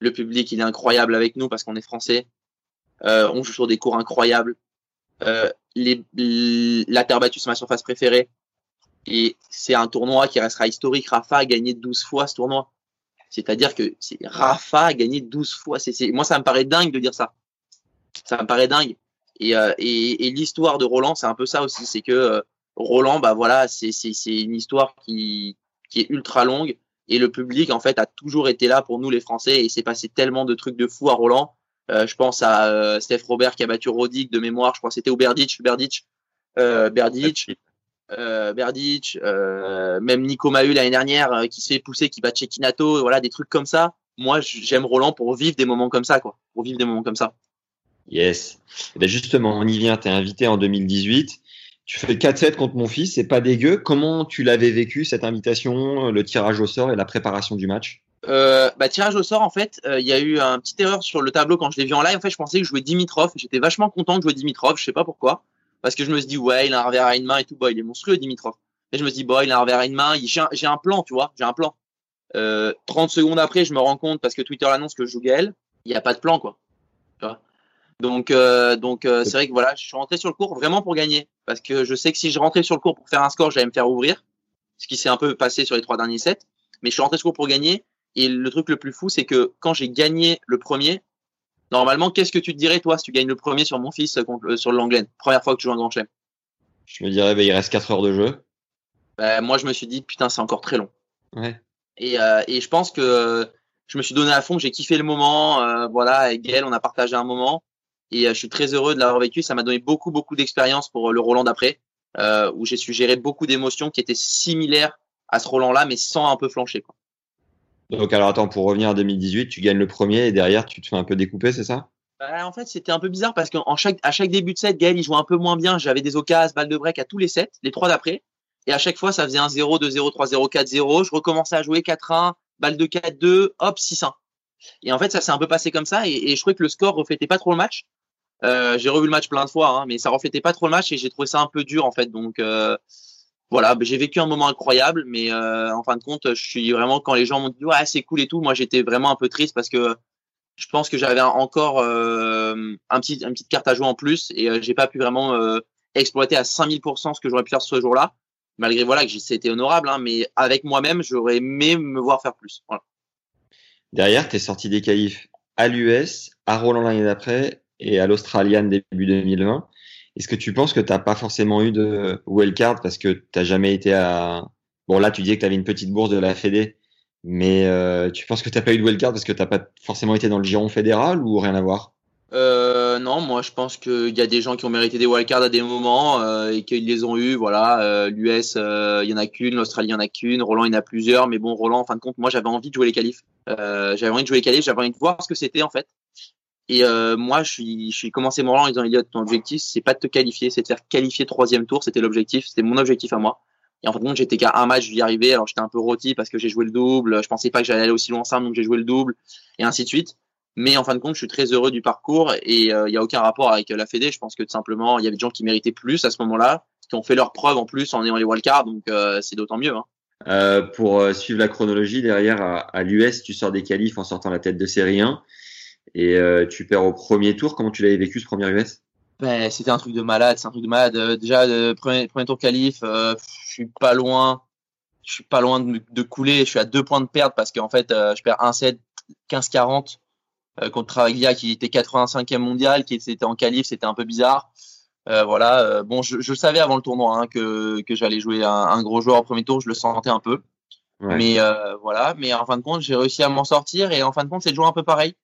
Le public, il est incroyable avec nous parce qu'on est français. Euh, on joue sur des cours incroyables. Euh, la terre battue, c'est ma surface préférée. Et c'est un tournoi qui restera historique. Rafa a gagné 12 fois ce tournoi. C'est-à-dire que c'est Rafa a gagné 12 fois. C'est, moi, ça me paraît dingue de dire ça. Ça me paraît dingue. Et, euh, l'histoire de Roland, c'est un peu ça aussi. C'est que euh, Roland, bah voilà, c'est, c'est, c'est une histoire qui, qui est ultra longue. Et le public, en fait, a toujours été là pour nous, les Français. Et il s'est passé tellement de trucs de fou à Roland. Euh, je pense à euh, Steph Robert qui a battu Rodic de mémoire. Je crois que c'était au Berditch. Berditch. Euh, Berditch. Euh, même Nico Mahut l'année dernière qui se fait pousser, qui bat Cecchinato. Voilà, des trucs comme ça. Moi, j'aime Roland pour vivre des moments comme ça, quoi. Pour vivre des moments comme ça. Yes. Et ben justement, on y vient. T'es invité en 2018. Tu fais 4-7 contre mon fils. C'est pas dégueu. Comment tu l'avais vécu cette invitation, le tirage au sort et la préparation du match? Euh, bah, tirage au sort, en fait, euh, il y a eu un petite erreur sur le tableau quand je l'ai vu en live. En fait, je pensais que je jouais Dimitrov. J'étais vachement content de jouer Dimitrov. Je sais pas pourquoi. Parce que je me suis dit, ouais, il a un revers à une main et tout. Bah, il est monstrueux, Dimitrov. Et je me suis dit, bah, il a un revers à une main. J'ai un, plan, tu vois. J'ai un plan. Euh, 30 secondes après, je me rends compte parce que Twitter l'annonce que je joue Gaël. Il n'y a pas de plan, quoi. Donc, euh, donc euh, c'est vrai que voilà, je suis rentré sur le cours vraiment pour gagner. Parce que je sais que si je rentrais sur le cours pour faire un score, j'allais me faire ouvrir. Ce qui s'est un peu passé sur les trois derniers sets. Mais je suis rentré sur le cours pour gagner. Et le truc le plus fou, c'est que quand j'ai gagné le premier, normalement, qu'est-ce que tu te dirais, toi, si tu gagnes le premier sur mon fils contre, euh, sur le Langlaine Première fois que tu joues un grand chelem. Je me dirais, ben, il reste 4 heures de jeu. Ben, moi, je me suis dit, putain, c'est encore très long. Ouais. Et, euh, et je pense que euh, je me suis donné à fond, j'ai kiffé le moment. euh, voilà, avec Gaël, on a partagé un moment. Et euh, je suis très heureux de l'avoir vécu. Ça m'a donné beaucoup, beaucoup d'expérience pour euh, le Roland d'après, euh, où j'ai su gérer beaucoup d'émotions qui étaient similaires à ce Roland-là, mais sans un peu flancher. Quoi. Donc, alors attends, pour revenir à 2018, tu gagnes le premier et derrière, tu te fais un peu découper, c'est ça? Bah, en fait, c'était un peu bizarre parce qu'en chaque, à chaque début de set, Gaël, il jouait un peu moins bien. J'avais des occasions, balles de break à tous les sets, les trois d'après. Et à chaque fois, ça faisait un 0, 2, 0, 3, 0, 4, 0. Je recommençais à jouer 4-1, balle de 4-2, hop, 6-1. Et en fait, ça s'est un peu passé comme ça. Et, et je trouvais que le score reflétait pas trop le match. Euh, j'ai revu le match plein de fois, hein, mais ça reflétait pas trop le match et j'ai trouvé ça un peu dur en fait. Donc euh, voilà, bah, j'ai vécu un moment incroyable, mais euh, en fin de compte, je suis vraiment quand les gens m'ont dit ouais c'est cool et tout, moi j'étais vraiment un peu triste parce que je pense que j'avais encore euh, un petit, une petite carte à jouer en plus et euh, j'ai pas pu vraiment exploiter à 5000% ce que j'aurais pu faire ce jour-là. Malgré voilà que c'était honorable, hein, mais avec moi-même, j'aurais aimé me voir faire plus. Voilà. Derrière, tu es sorti des qualifs à l'US, à Roland l'année d'après et à l'Australian début 2020. Est-ce que tu penses que tu n'as pas forcément eu de wildcard parce que tu n'as jamais été à... Bon, là, tu disais que tu avais une petite bourse de la Fédé, mais euh, tu penses que tu n'as pas eu de wildcard parce que tu n'as pas forcément été dans le giron fédéral ou rien à voir? Euh, non, moi je pense qu'il y a des gens qui ont mérité des wildcards à des moments euh, et qu'ils les ont eu. Voilà, l'US, il y en a qu'une, l'Australie, il y en a qu'une, Roland, il y en a plusieurs. Mais bon, Roland, en fin de compte, moi j'avais envie de jouer les qualifs. j'avais envie de jouer les qualifs, j'avais envie de voir ce que c'était en fait. Et moi, je suis, je suis commencé mon rang en disant Elliot, ton objectif, c'est pas de te qualifier, c'est de faire qualifier troisième tour. C'était l'objectif, c'était mon objectif à moi. Et en fin de compte, j'étais qu'à un match d'y arriver. Alors j'étais un peu rôti parce que j'ai joué le double. Je pensais pas que j'allais aller aussi loin ça, donc j'ai joué le double et ainsi de suite. Mais en fin de compte, je suis très heureux du parcours et il euh, n'y a aucun rapport avec la Fédé. Je pense que tout simplement, il y avait des gens qui méritaient plus à ce moment-là, qui ont fait leur preuve en plus en ayant les wildcards, donc euh, c'est d'autant mieux. Hein. Euh, pour euh, suivre la chronologie, derrière à, à l'US, tu sors des qualifs en sortant la tête de série 1 et tu perds au premier tour. Comment tu l'avais vécu ce premier US ben, C'était un truc de malade, c'est un truc de malade. déjà, le premier, premier tour qualif, je suis pas loin. Je suis pas loin de, de, couler. Je suis à deux points de perte parce qu'en fait, je perds 1-7, 15-40 euh, contre Travaglia qui était 85e mondial, qui était en qualif, c'était un peu bizarre. Euh, voilà, euh, bon, je, je, savais avant le tournoi hein, que, que j'allais jouer un, un, gros joueur au premier tour, je le sentais un peu. Mais voilà, mais en fin de compte, j'ai réussi à m'en sortir et en fin de compte, c'est toujours un peu pareil.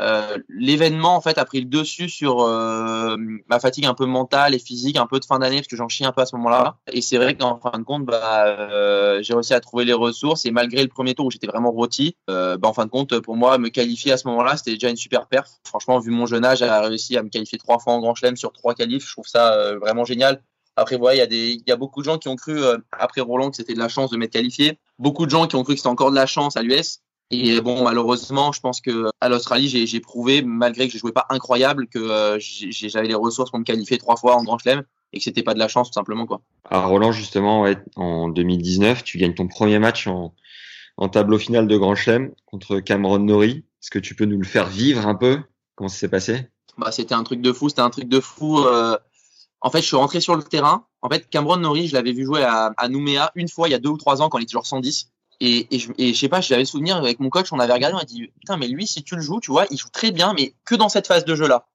Euh, l'événement en fait a pris le dessus sur euh, ma fatigue un peu mentale et physique un peu de fin d'année parce que j'en chie un peu à ce moment-là et c'est vrai qu'en fin de compte bah, euh, j'ai réussi à trouver les ressources et malgré le premier tour où j'étais vraiment rôti bah, en fin de compte pour moi me qualifier à ce moment-là c'était déjà une super perf franchement vu mon jeune âge j'ai réussi à me qualifier trois fois en Grand Chelem sur trois qualifs je trouve ça vraiment génial après, voilà, il y a y a beaucoup de gens qui ont cru après Roland que c'était de la chance de m'être qualifié. Beaucoup de gens qui ont cru que c'était encore de la chance à l'US. Et bon, malheureusement, je pense que à l'Australie, j'ai prouvé, malgré que je jouais pas incroyable, que euh, j'avais les ressources pour me qualifier trois fois en Grand Chelem et que c'était pas de la chance tout simplement quoi. À Roland justement, ouais, en 2019, tu gagnes ton premier match en, en tableau final de Grand Chelem contre Cameron Norrie. Est-ce que tu peux nous le faire vivre un peu? Comment ça s'est passé? Bah, c'était un truc de fou. C'était un truc de fou. Euh... En fait, je suis rentré sur le terrain. En fait, Cameron Norrie, je l'avais vu jouer à, à Nouméa une fois il y a deux ou trois ans quand il était genre 110. Et, et, je, et je sais pas, j'avais souvenir avec mon coach, on avait regardé, on a dit putain, mais lui, si tu le joues, tu vois, il joue très bien, mais que dans cette phase de jeu là.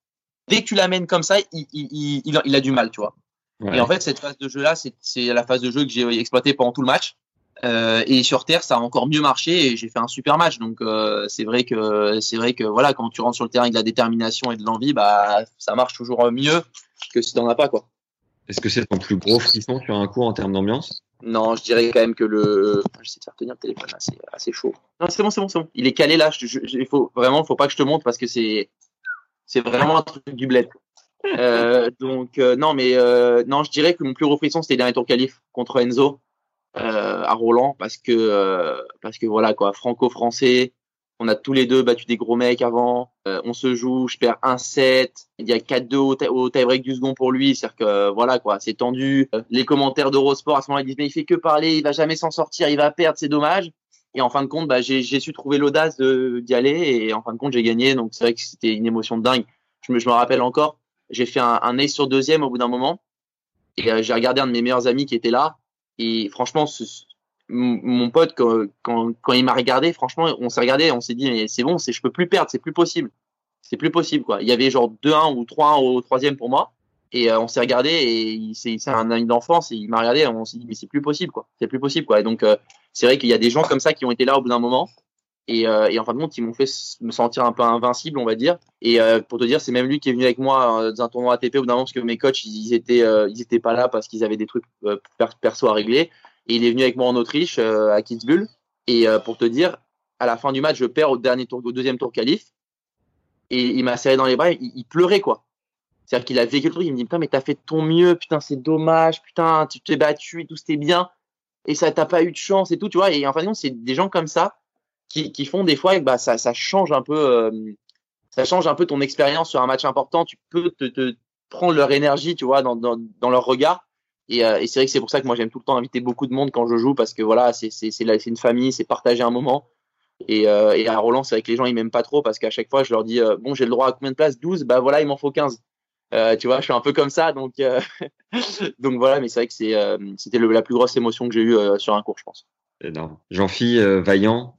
Dès que tu l'amènes comme ça, il, il, il, il, a du mal, tu vois. Ouais. Et en fait, cette phase de jeu là, c'est la phase de jeu que j'ai exploité pendant tout le match. Euh, et sur terre, ça a encore mieux marché et j'ai fait un super match. Donc euh, c'est vrai que c'est vrai que voilà, quand tu rentres sur le terrain avec de la détermination et de l'envie, bah ça marche toujours mieux que si t'en as pas quoi. Est-ce que c'est ton plus gros frisson sur un cours en termes d'ambiance? Non, je dirais quand même que le. J'essaie de faire tenir le téléphone, là, c'est assez chaud. Non, c'est bon, c'est bon, c'est bon. Il est calé là. Je, je, il faut vraiment, faut pas que je te montre parce que c'est, c'est vraiment un truc du bled. Euh, donc euh, non, mais euh, non, je dirais que mon plus gros frisson c'était le dernier tour qualif contre Enzo euh, à Roland parce que euh, parce que voilà quoi, franco-français. On a tous les deux battu des gros mecs avant. Euh, on se joue, je perds 1-7. Il y a 4-2 au, au tie-break du second pour lui. C'est-à-dire que voilà quoi, c'est tendu. Les commentaires d'Eurosport à ce moment-là disent mais il fait que parler, il va jamais s'en sortir, il va perdre, c'est dommage. Et en fin de compte, bah, j'ai su trouver l'audace d'y aller et en fin de compte j'ai gagné. Donc c'est vrai que c'était une émotion de dingue. Je me, rappelle encore, j'ai fait un, un ace sur deuxième au bout d'un moment et euh, j'ai regardé un de mes meilleurs amis qui était là et franchement ce, mon pote quand, quand, il m'a regardé franchement on s'est regardé on s'est dit mais c'est bon c'est je peux plus perdre c'est plus possible. C'est plus possible quoi. Il y avait genre 2-1 ou 3-1 au troisième pour moi. Et euh, on s'est regardé et c'est un ami d'enfance et il m'a regardé on s'est dit mais c'est plus possible quoi. C'est plus possible quoi. Et donc euh, c'est vrai qu'il y a des gens comme ça qui ont été là au bout d'un moment. Et, euh, en fin de compte ils m'ont fait me sentir un peu invincible on va dire. Et pour te dire c'est même lui qui est venu avec moi dans un tournoi ATP au bout d'un moment parce que mes coachs ils étaient ils étaient pas là parce qu'ils avaient des trucs perso à régler et il est venu avec moi en Autriche, euh, à Kitzbühel. Et euh, pour te dire, à la fin du match, je perds au dernier tour, au deuxième tour qualif. Et il m'a serré dans les bras, il, pleurait quoi. C'est-à-dire qu'il a vécu le truc, il me dit putain mais t'as fait ton mieux, putain c'est dommage, putain tu t'es battu tout c'était bien et ça t'as pas eu de chance et tout tu vois et en fin de compte c'est des gens comme ça qui, qui font des fois bah ça, ça change un peu euh, ça change un peu ton expérience sur un match important tu peux te, te prendre leur énergie tu vois dans, dans, dans leur regard et, euh, et c'est vrai que c'est pour ça que moi j'aime tout le temps inviter beaucoup de monde quand je joue parce que voilà, c'est une famille, c'est partager un moment. Et, euh, et à Roland, c'est vrai que les gens ils m'aiment pas trop parce qu'à chaque fois je leur dis euh, bon j'ai le droit à combien de places? 12 bah voilà il m'en faut 15 euh, tu vois je suis un peu comme ça donc donc voilà mais c'est vrai que c'était la plus grosse émotion que j'ai eue sur un cours je pense. Énorme. Jean-Phi Vaillant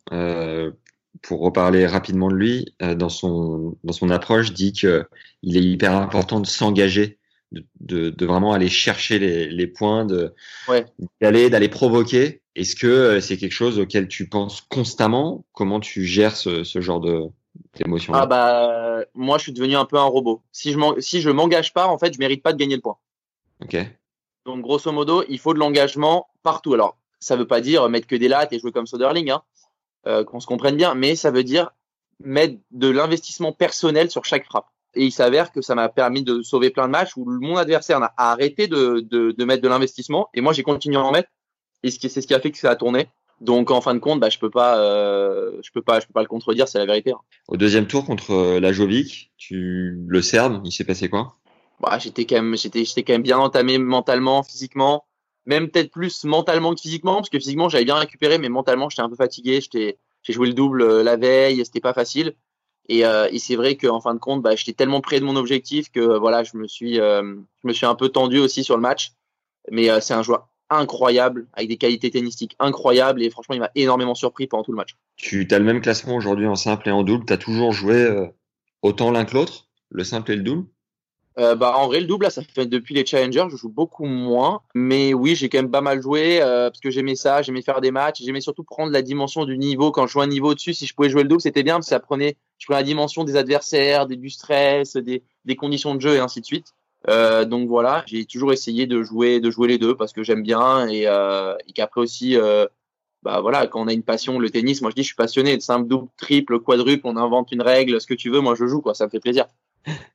pour reparler rapidement de lui dans son dans son approche dit que il est hyper important de s'engager de, de, vraiment aller chercher les, les points, de Ouais. d'aller d'aller provoquer. Est-ce que euh, c'est quelque chose auquel tu penses constamment? Comment tu gères ce, ce genre de d'émotions Ah bah moi je suis devenu un peu un robot. Si je si je m'engage pas, en fait, je mérite pas de gagner le point. Ok. Donc grosso modo, il faut de l'engagement partout. Alors ça veut pas dire mettre que des lattes et jouer comme Soderling, hein, euh, qu'on se comprenne bien, mais ça veut dire mettre de l'investissement personnel sur chaque frappe. Et il s'avère que ça m'a permis de sauver plein de matchs où mon adversaire a arrêté de, de, de mettre de l'investissement et moi j'ai continué à en mettre. Et c'est ce qui a fait que ça a tourné. Donc en fin de compte, bah, je peux pas, euh, je peux pas, je peux pas le contredire, c'est la vérité. hein. Au deuxième tour contre euh, la Jovic, tu le Serbe, il s'est passé quoi? Bah, j'étais quand même j'étais j'étais quand même bien entamé mentalement physiquement même peut-être plus mentalement que physiquement parce que physiquement j'avais bien récupéré mais mentalement j'étais un peu fatigué j'étais j'ai joué le double euh, la veille c'était pas facile et, euh, et c'est vrai qu'en fin de compte bah, j'étais tellement près de mon objectif que euh, voilà je me suis euh, je me suis un peu tendu aussi sur le match. Mais euh, c'est un joueur incroyable avec des qualités tennistiques incroyables et franchement il m'a énormément surpris pendant tout le match. Tu as le même classement aujourd'hui en simple et en double. Tu as toujours joué euh, autant l'un que l'autre, le simple et le double? Euh, bah, en vrai, le double, là, ça fait depuis les challengers, je joue beaucoup moins. Mais oui, j'ai quand même pas mal joué euh, parce que j'aimais ça, j'aimais faire des matchs. J'aimais surtout prendre la dimension du niveau. Quand je jouais un niveau au-dessus, si je pouvais jouer le double, c'était bien parce que ça prenait, je prenais la dimension des adversaires, des, du stress, des, des conditions de jeu et ainsi de suite. Euh, donc voilà, j'ai toujours essayé de jouer, de jouer les deux parce que j'aime bien et, euh, et qu'après aussi, euh, bah voilà, quand on a une passion, le tennis, moi je dis, je suis passionné de simple, double, triple, quadruple, on invente une règle, ce que tu veux, moi je joue quoi, ça me fait plaisir.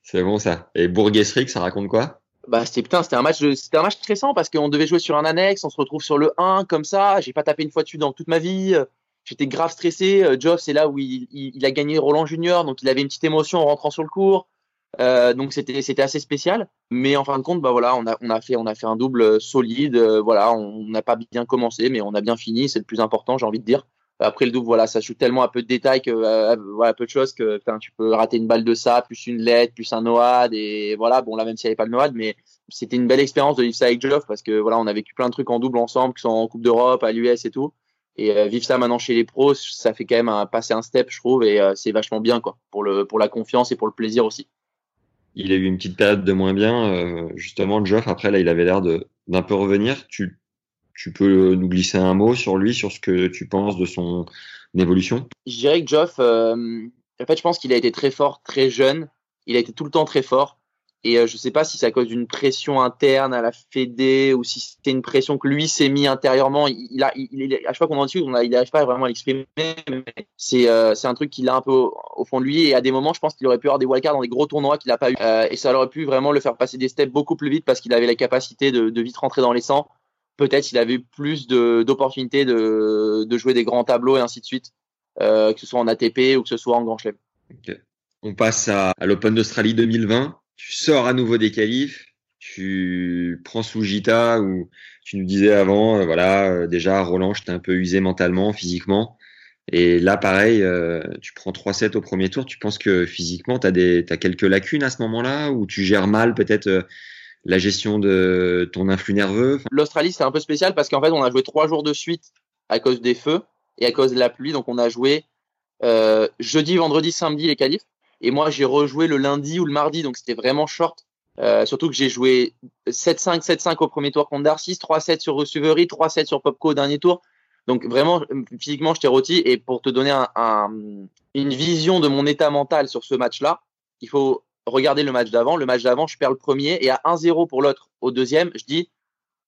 C'est bon ça. Et Bourg-Guesric, ça raconte quoi? Bah c'était putain, c'était un match c'était un match stressant parce qu'on devait jouer sur un annexe, on se retrouve sur le 1 comme ça, j'ai pas tapé une fois dessus dans toute ma vie. J'étais grave stressé, Euh, Geoff c'est là où il, a gagné Roland Junior, donc il avait une petite émotion en rentrant sur le court. Euh, donc c'était c'était assez spécial, mais en fin de compte bah voilà, on a on a fait on a fait un double solide, euh, voilà, on n'a pas bien commencé mais on a bien fini, c'est le plus important, j'ai envie de dire. Après le double, voilà, ça joue tellement à peu de détails que euh, voilà, peu de choses que tu peux rater une balle de ça, plus une lettre, plus un noad et voilà, bon là même s'il n'y avait pas le noad, mais c'était une belle expérience de vivre ça avec Geoff parce que voilà, on a vécu plein de trucs en double ensemble, qui sont en Coupe d'Europe, à l'US et tout. Et euh, vivre ça maintenant chez les pros, ça fait quand même passer un step, je trouve, et euh, c'est vachement bien quoi, pour le pour la confiance et pour le plaisir aussi. Il a eu une petite période de moins bien. euh, justement, Geoff, après, là, il avait l'air de d'un peu revenir. Tu, tu peux nous glisser un mot sur lui, sur ce que tu penses de son évolution? Je dirais que Geoff, euh, en fait, je pense qu'il a été très fort, très jeune. Il a été tout le temps très fort. Et euh, je sais pas si c'est à cause d'une pression interne à la Fédé ou si c'était une pression que lui s'est mis intérieurement. Il, a, à chaque fois qu'on en discute, il n'arrive pas vraiment à l'exprimer. C'est, euh, un truc qu'il a un peu au, fond de lui. Et à des moments, je pense qu'il aurait pu avoir des wildcards dans des gros tournois qu'il n'a pas eu. Euh, et ça aurait pu vraiment le faire passer des steps beaucoup plus vite parce qu'il avait la capacité de, de vite rentrer dans les 100. Peut-être qu'il avait plus d'opportunités de, jouer des grands tableaux et ainsi de suite, euh, que ce soit en ATP ou que ce soit en Grand Chelem. On passe à, l'Open d'Australie 2020. Tu sors à nouveau des qualifs. Tu prends Sujita où tu nous disais avant, euh, voilà, euh, déjà Roland, j'étais un peu usé mentalement, physiquement. Et là, pareil, euh, tu prends 3-7 au premier tour. Tu penses que physiquement, tu as, t'as quelques lacunes à ce moment-là ou tu gères mal peut-être la gestion de ton influx nerveux L'Australie, c'est un peu spécial parce qu'en fait, on a joué trois jours de suite à cause des feux et à cause de la pluie. Donc, on a joué euh, jeudi, vendredi, samedi les qualifs. Et moi, j'ai rejoué le lundi ou le mardi. Donc, c'était vraiment short. Euh, surtout que j'ai joué 7-5, 7-5 au premier tour contre Darcis, 3-7 sur Receivery, 3-7 sur Popco au dernier tour. Donc, vraiment, physiquement, j'étais rôti. Et pour te donner un, une vision de mon état mental sur ce match-là, il faut regarder le match d'avant. Le match d'avant, je perds le premier et à 1-0 pour l'autre au deuxième, je dis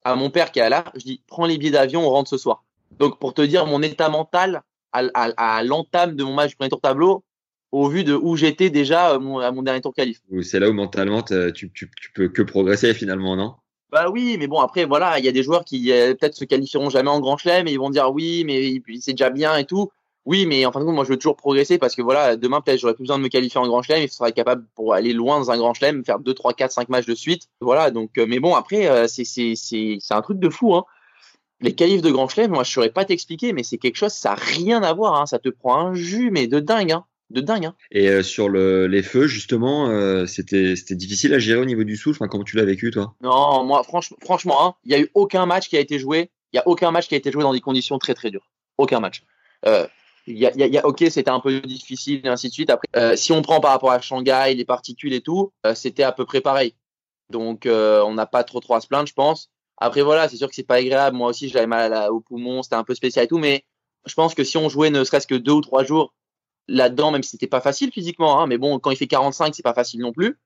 à mon père qui est là, je dis prends les billets d'avion, on rentre ce soir. Donc pour te dire mon état mental à, à, à l'entame de mon match du premier tour tableau, au vu de où j'étais déjà à mon, à mon dernier tour qualif. c'est là où mentalement tu, tu peux que progresser finalement, non? Bah oui, mais bon après voilà, il y a des joueurs qui euh, peut-être se qualifieront jamais en Grand Chelem et ils vont dire oui, mais c'est déjà bien et tout. Oui, mais en fin de compte, moi je veux toujours progresser parce que voilà, demain peut-être j'aurais plus besoin de me qualifier en Grand Chelem, il faudra être capable pour aller loin dans un Grand Chelem, faire 2 3 4 5 matchs de suite. Voilà, donc euh, mais bon après euh, c'est c'est c'est c'est un truc de fou hein. Les qualifs de Grand Chelem, moi je saurais pas t'expliquer, mais c'est quelque chose, ça a rien à voir, hein. ça te prend un jus, mais de dingue, hein. de dingue. Hein. Et euh, sur le, les feux, justement, euh, c'était difficile à gérer au niveau du souffle. Enfin, comment tu l'as vécu, toi? Non, moi franchement, franchement, hein, il y a eu aucun match qui a été joué, il y a aucun match qui a été joué dans des conditions très très dures, aucun match. Euh, y a, y a- ok, c'était un peu difficile et ainsi de suite. Après, euh, si on prend par rapport à Shanghai, les particules et tout, euh, c'était à peu près pareil. Donc, euh, on n'a pas trop trop à se plaindre, je pense. Après, voilà, c'est sûr que c'est pas agréable. Moi aussi, j'avais mal au poumon, c'était un peu spécial et tout. Mais je pense que si on jouait ne serait-ce que deux ou trois jours là-dedans, même si c'était pas facile physiquement, hein, mais bon, quand il fait 45, c'est pas facile non plus.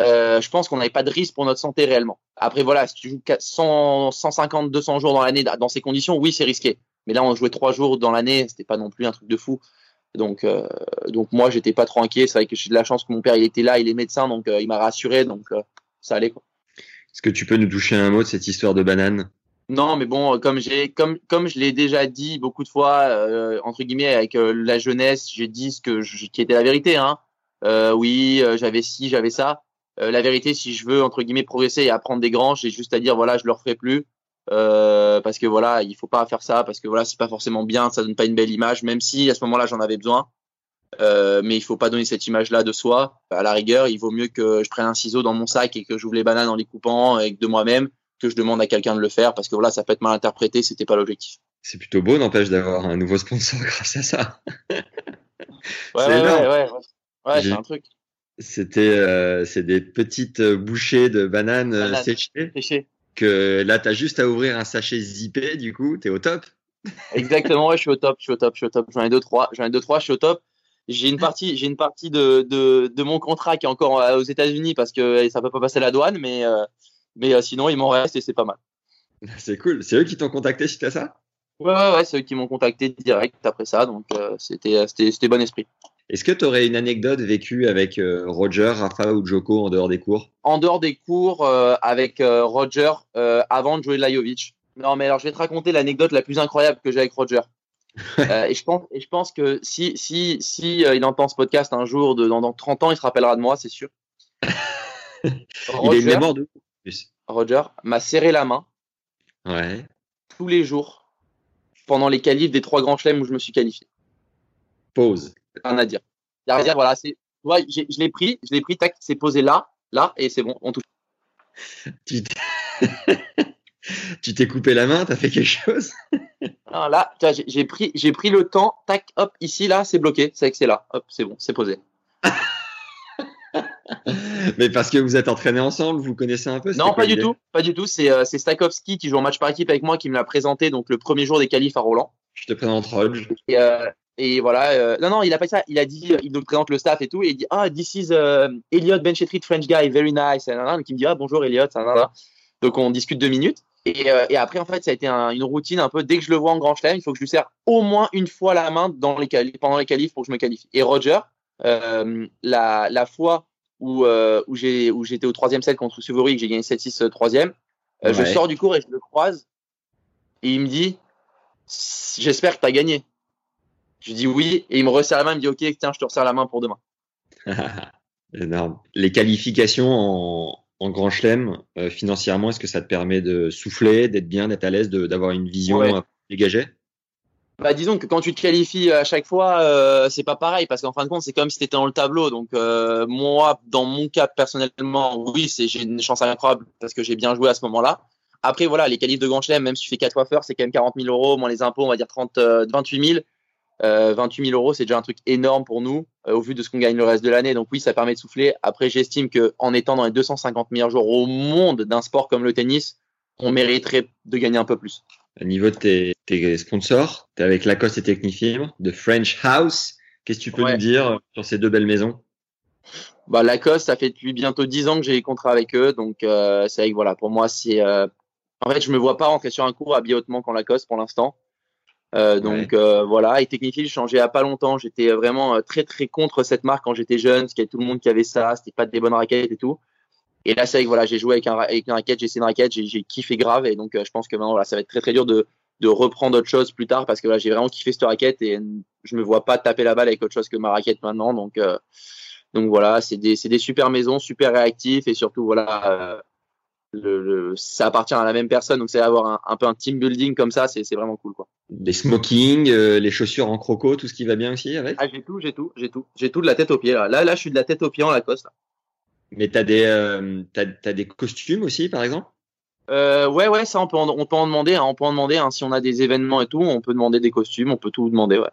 Euh, je pense qu'on n'avait pas de risque pour notre santé réellement. Après, voilà, si tu joues 100, 150, 200 jours dans l'année dans ces conditions, oui, c'est risqué. Mais là, on jouait trois jours dans l'année, c'était pas non plus un truc de fou. Donc, euh, donc moi, j'étais pas trop inquiet. C'est vrai que j'ai de la chance que mon père, il était là, il est médecin, donc euh, il m'a rassuré, donc euh, ça allait quoi. Est-ce que tu peux nous toucher un mot de cette histoire de banane? Non, mais bon, comme j'ai, comme, comme je l'ai déjà dit beaucoup de fois, euh, entre guillemets, avec euh, la jeunesse, j'ai dit ce que je, qui était la vérité. Hein. Euh, oui, euh, j'avais ci, j'avais ça. Euh, la vérité, si je veux entre guillemets progresser et apprendre des grands, j'ai juste à dire voilà, je le referai plus. Euh, parce que voilà, il faut pas faire ça parce que voilà, c'est pas forcément bien, ça donne pas une belle image, même si à ce moment-là j'en avais besoin. Euh, mais il faut pas donner cette image-là de soi. À la rigueur, il vaut mieux que je prenne un ciseau dans mon sac et que j'ouvre les bananes en les coupant et que de moi-même que je demande à quelqu'un de le faire parce que voilà, ça peut être mal interprété, c'était pas l'objectif. C'est plutôt beau, n'empêche, d'avoir un nouveau sponsor grâce à ça. Ouais, ouais, ouais, ouais, c'est un truc. C'était, euh, c'est des petites bouchées de bananes euh, séchées Séché. Que là, t'as juste à ouvrir un sachet zippé, du coup, t'es au top. Exactement, ouais, je suis au top, je suis au top, je suis au top. J'en ai deux, trois, j'en ai deux, trois, je suis au top. J'ai une partie, j'ai une partie de, de, de mon contrat qui est encore euh, aux États-Unis parce que ça peut pas passer la douane, mais, euh, mais euh, sinon il m'en reste et c'est pas mal. C'est cool. C'est eux qui t'ont contacté suite à ça? Ouais, ouais, ouais, c'est eux qui m'ont contacté direct après ça, donc euh, c'était, c'était, c'était bon esprit. Est-ce que tu aurais une anecdote vécue avec euh, Roger, Rafa ou Joko en dehors des cours? En dehors des cours euh, avec euh, Roger avant de jouer Lajovic. Non, mais alors je vais te raconter l'anecdote la plus incroyable que j'ai avec Roger. Et je pense, et je pense que si, si, si il entend ce podcast un jour, de, dans, dans 30 ans, il se rappellera de moi, c'est sûr. Il a une Roger, mémoire de plus. Roger m'a serré la main Ouais. tous les jours pendant les qualifs des trois grands chelems où je me suis qualifié. Pause. Rien à dire. Y a rien à dire, voilà, c'est, tu vois, j'ai- je l'ai pris, je l'ai pris, tac, c'est posé là, là, et c'est bon, on touche. Tu t'es- coupé la main, t'as fait quelque chose? Ah, là, j'ai pris, j'ai pris le temps, tac, hop, ici, là, c'est bloqué, c'est que c'est là, hop, c'est bon, c'est posé. Mais parce que vous êtes entraînés ensemble, vous connaissez un peu Non, pas du tout, pas du tout. C'est euh, Stakowski qui joue en match par équipe avec moi qui me l'a présenté donc le premier jour des qualifs à Roland. Je te présente Rodge. Et, euh, et voilà, euh, non, non, il a pas dit ça. Il a dit, il nous présente le staff et tout, et il dit ah this is uh, Elliot Benchetrit French guy, very nice. Et, donc il me dit ah bonjour Elliot. Donc on discute deux minutes. Et, euh, et après en fait ça a été un- une routine un peu. Dès que je le vois en grand chelem, il faut que je lui serre au moins une fois la main dans les pendant les qualifs pour que je me qualifie. Et Roger, euh, la, la fois où, euh, où j'ai où j'étais au troisième set contre Suvori, que j'ai gagné 7-6 euh, troisième, euh, je Ouais. sors du cours et je le croise et il me dit j'espère que tu as gagné. Je dis oui et il me resserre la main, il me dit ok tiens je te resserre la main pour demain. Énorme. Les qualifications en, en grand chelem, euh, financièrement, est-ce que ça te permet de souffler, d'être bien, d'être à l'aise, de- d'avoir une vision Ouais. euh, dégagée? Bah disons que quand tu te qualifies à chaque fois euh, c'est pas pareil parce qu'en fin de compte c'est comme si tu étais dans le tableau donc euh, moi dans mon cas personnellement oui c'est j'ai une chance incroyable parce que j'ai bien joué à ce moment-là. Après voilà les qualifs de Grand Chelem même si tu fais 4 coiffeurs c'est quand même 40 000 euros moins les impôts on va dire 30 euh, 28 000 euh, 28 000 euros c'est déjà un truc énorme pour nous euh, au vu de ce qu'on gagne le reste de l'année donc oui ça permet de souffler. Après j'estime que en étant dans les 250 meilleurs joueurs au monde d'un sport comme le tennis on mériterait de gagner un peu plus. Au niveau de tes, tes sponsors, tu es avec Lacoste et Technifilm, de French House. Qu'est-ce que tu peux Ouais. nous dire sur ces deux belles maisons? Bah, Lacoste, ça fait depuis bientôt 10 ans que j'ai les contrats avec eux. Donc, euh, c'est vrai que voilà, pour moi, c'est. euh, En fait, je me vois pas rentrer sur un cours habillé hautement qu'en Lacoste pour l'instant. Euh, donc euh, voilà, et Technifil, j'ai changé il a pas longtemps. J'étais vraiment euh, très très contre cette marque quand j'étais jeune, parce qu'il y avait tout le monde qui avait ça, c'était pas des bonnes raquettes et tout. Et là, c'est vrai que voilà, j'ai joué avec, un, ra- avec une raquette, j'ai essayé une raquette, j'ai kiffé grave, et donc euh, je pense que maintenant, voilà, ça va être très très dur de, de reprendre autre chose plus tard, parce que voilà, j'ai vraiment kiffé cette raquette et je me vois pas taper la balle avec autre chose que ma raquette maintenant, donc. euh, donc voilà, c'est des, des super maisons, super réactifs et surtout voilà, euh, le, le- ça appartient à la même personne, donc c'est avoir un, un peu un team building comme ça, c'est vraiment cool quoi. Les smokings, euh, les chaussures en croco, tout ce qui va bien aussi avec? Ah j'ai tout, j'ai tout, j'ai tout, j'ai tout de la tête aux pieds là. Là là, je suis de la tête aux pieds en Lacoste. Là. Mais t'as des, euh, t'as, t'as des costumes aussi, par exemple? Euh, ouais ouais, ça on peut en, on peut en demander, hein, on peut en demander. hein, si on a des événements et tout, on peut demander des costumes, on peut tout demander. Ouais.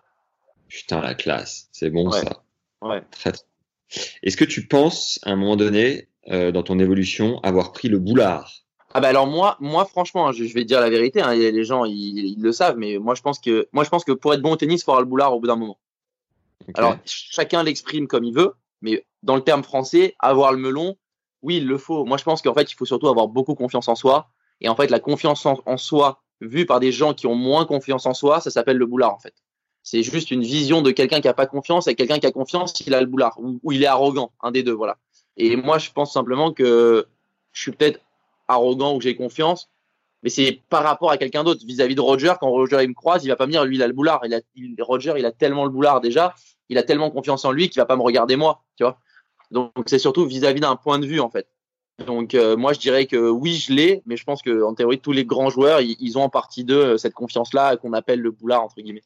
Putain, la classe. C'est bon, Ouais. ça. Ouais. Très, très. Est-ce que tu penses, à un moment donné, euh, dans ton évolution avoir pris le boulard? Ah bah alors moi, moi franchement, hein, je, je vais te dire la vérité. hein, les gens, ils, ils le savent, mais moi je pense que, moi je pense que pour être bon au tennis, il faut avoir le boulard au bout d'un moment. Alors chacun l'exprime comme il veut, mais dans le terme français, avoir le melon, oui, il le faut. Moi je pense qu'en fait, il faut surtout avoir beaucoup confiance en soi. Et en fait, la confiance en, en soi vue par des gens qui ont moins confiance en soi, ça s'appelle le boulard en fait. C'est juste une vision de quelqu'un qui a pas confiance et quelqu'un qui a confiance, il a le boulard ou, ou il est arrogant, un des deux, voilà. Et moi, je pense simplement que je suis peut-être arrogant ou j'ai confiance, mais c'est par rapport à quelqu'un d'autre. Vis-à-vis de Roger, quand Roger il me croise, il va pas me dire lui il a le boulard. Il a, Roger, il a tellement le boulard déjà, il a tellement confiance en lui qu'il va pas me regarder moi, tu vois. Donc c'est surtout vis-à-vis d'un point de vue en fait. Donc euh, moi je dirais que oui je l'ai, mais je pense que en théorie tous les grands joueurs ils, ils ont en partie d'eux euh, cette confiance-là qu'on appelle le boulard entre guillemets.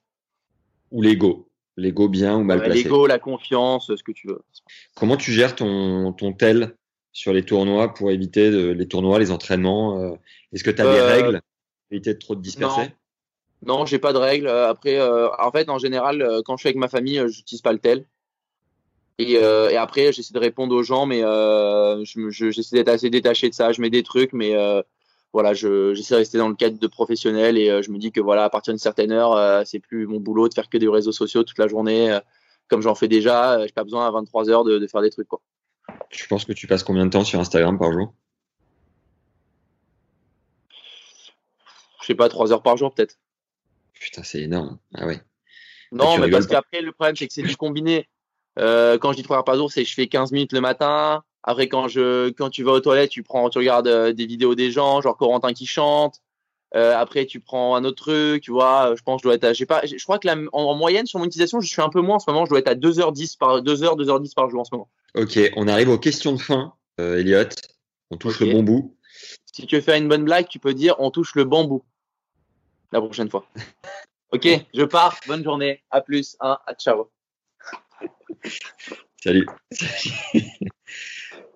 Ou l'ego L'ego bien ou mal placé L'ego, la confiance, ce que tu veux. Comment tu gères ton, ton tel sur les tournois pour éviter de- les tournois, les entraînements euh, Est-ce que tu as des Euh, règles pour éviter de trop te disperser? Non, j'ai pas de règles. Euh, Après, euh, en fait, en général, quand je suis avec ma famille, j'utilise pas le tel. Et, euh, et après, j'essaie de répondre aux gens, mais euh, je je- j'essaie d'être assez détaché de ça. Je mets des trucs, mais voilà, je- j'essaie de rester dans le cadre de professionnel et euh, je me dis que voilà, à partir d'une certaine heure, euh, c'est plus mon boulot de faire que des réseaux sociaux toute la journée, euh, comme j'en fais déjà. J'ai pas besoin à 23 heures de, de faire des trucs, quoi. Tu penses que tu passes combien de temps sur Instagram par jour? Je sais pas, 3 heures par jour peut-être. Putain, c'est énorme. Ah ouais. Non, mais parce qu'après, le problème, c'est que c'est du combiné. Euh, quand je dis trois heures par jour, c'est que je fais 15 minutes le matin. Après, quand je, quand tu vas aux toilettes, tu prends, tu regardes euh, des vidéos des gens, genre Corentin qui chante. Euh, après, tu prends un autre truc, tu vois. euh, Je pense, que je dois être à, pas, je crois que la, en, en moyenne, sur mon utilisation, je suis un peu moins en ce moment. Je dois être à 2h10 par, 2h, 2h10 par jour en ce moment. Ok, on arrive aux questions de fin, euh, Elliot. On touche le bon bout. Si tu veux faire une bonne blague, tu peux dire, on touche le bambou. La prochaine fois. Ok, je pars. Bonne journée. À plus. Hein, à ciao. Salut.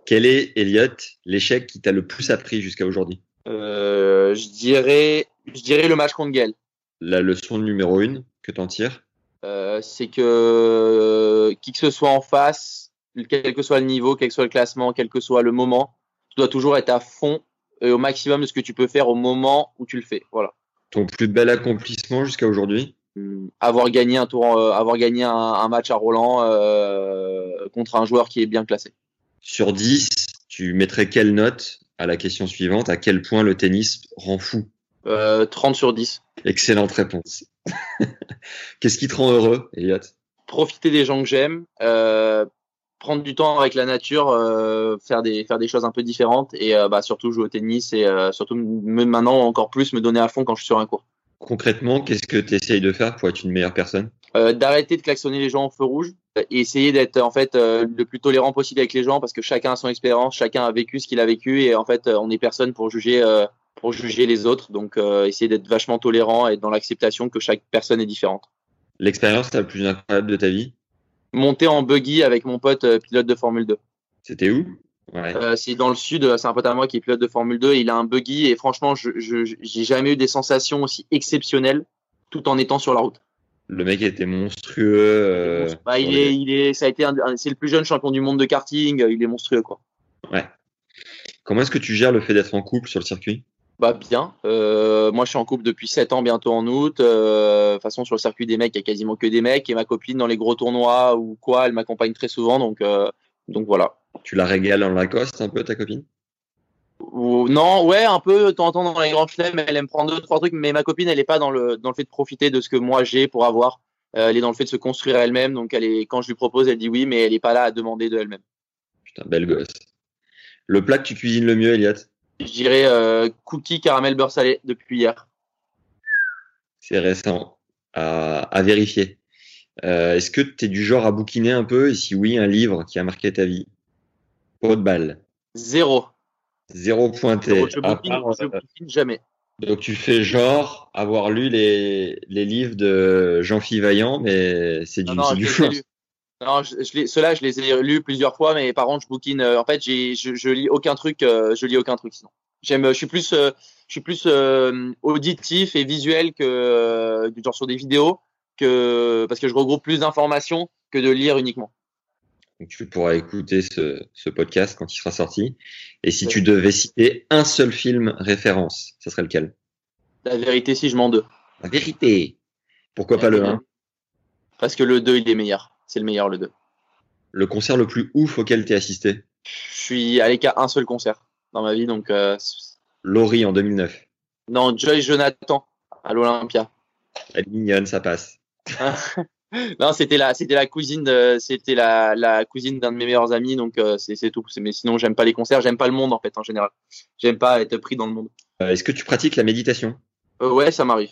Quel est, Elliot, l'échec qui t'a le plus appris jusqu'à aujourd'hui? Euh, je dirais, je dirais le match contre Gaël. La leçon numéro une que t'en tires? Euh, c'est que euh, qui que ce soit en face, quel que soit le niveau, quel que soit le classement, quel que soit le moment, tu dois toujours être à fond et au maximum de ce que tu peux faire au moment où tu le fais. Voilà. Ton plus bel accomplissement jusqu'à aujourd'hui? Hum, Avoir gagné un tour, euh, avoir gagné un, un match à Roland euh, contre un joueur qui est bien classé. Sur 10, tu mettrais quelle note à la question suivante? À quel point le tennis rend fou? Euh, 30 sur 10. Excellente réponse. Qu'est-ce qui te rend heureux, Elliot Profiter des gens que j'aime, euh, prendre du temps avec la nature, euh, faire des faire des choses un peu différentes et euh, bah, surtout jouer au tennis et euh, surtout maintenant encore plus me donner à fond quand je suis sur un court. Concrètement, qu'est-ce que tu essayes de faire pour être une meilleure personne? Euh, d'arrêter de klaxonner les gens au feu rouge euh, et essayer d'être en fait euh, le plus tolérant possible avec les gens parce que chacun a son expérience, chacun a vécu ce qu'il a vécu et en fait euh, on est personne pour juger euh, pour juger les autres donc euh, essayer d'être vachement tolérant et dans l'acceptation que chaque personne est différente. L'expérience la plus incroyable de ta vie? Monter en buggy avec mon pote euh, pilote de Formule 2. C'était où? Ouais. Euh, c'est dans le sud, euh, c'est un pote à moi qui est pilote de Formule 2, il a un buggy et franchement je je- j'ai jamais eu des sensations aussi exceptionnelles tout en étant sur la route. Le mec était monstrueux. euh, Bah, il est, il est, ça a été, c'est le plus jeune champion du monde de karting. euh, Il est monstrueux, quoi. Comment est-ce que tu gères le fait d'être en couple sur le circuit? Bah bien. Euh, moi, je suis en couple depuis 7 ans, bientôt en août. Euh, de toute façon, sur le circuit des mecs, il y a quasiment que des mecs. Et ma copine, dans les gros tournois ou quoi, elle m'accompagne très souvent. Donc, euh, donc voilà. Tu la régales en Lacoste un peu, ta copine? Non, ouais, un peu. De temps en temps, dans les grands chelems, elle aime prendre deux, trois trucs. Mais ma copine, elle est pas dans le, dans le fait de profiter de ce que moi j'ai pour avoir. Euh, elle est dans le fait de se construire elle-même. Donc, elle est, quand je lui propose, elle dit oui, mais elle est pas là à demander de elle-même. Putain, belle gosse. Le plat que tu cuisines le mieux, Elliot? Je dirais euh, cookie caramel beurre salé depuis hier. C'est récent. À, à vérifier. Euh, Est-ce que tu es du genre à bouquiner un peu? Et si oui, un livre qui a marqué ta vie? Pas de balle. Zéro. Zéro pointé. Je part, je jamais. donc tu fais genre avoir lu les, les livres de Jean-Philippe Vaillant, mais c'est du, Non, non, du je, je ceux-là, je les ai lus plusieurs fois, mais par contre, je bouquine. euh, en fait, j'ai, je, je lis aucun truc. euh, je lis aucun truc sinon. J'aime, je suis plus, euh, je suis plus auditif et visuel que genre sur des vidéos, que parce que je regroupe plus d'informations que de lire uniquement. Donc tu pourras écouter ce, ce podcast quand il sera sorti. Et si tu devais citer un seul film référence, ça serait lequel? La vérité, si je m'en deux. La vérité. Pourquoi pas le 1 Parce que le 2, il est meilleur. C'est le meilleur, le 2. Le concert le plus ouf auquel tu assisté? Je suis allé qu'à un seul concert dans ma vie, donc. Euh, Laurie en 2009. non, Joy Jonathan à l'Olympia. Elle est mignonne, ça passe. non, c'était la, c'était la cousine, de, c'était la, la cousine d'un de mes meilleurs amis, donc euh, c'est, c'est tout. Mais sinon, j'aime pas les concerts, j'aime pas le monde en fait en général. J'aime pas être pris dans le monde. Euh, Est-ce que tu pratiques la méditation? Euh, ouais, ça m'arrive.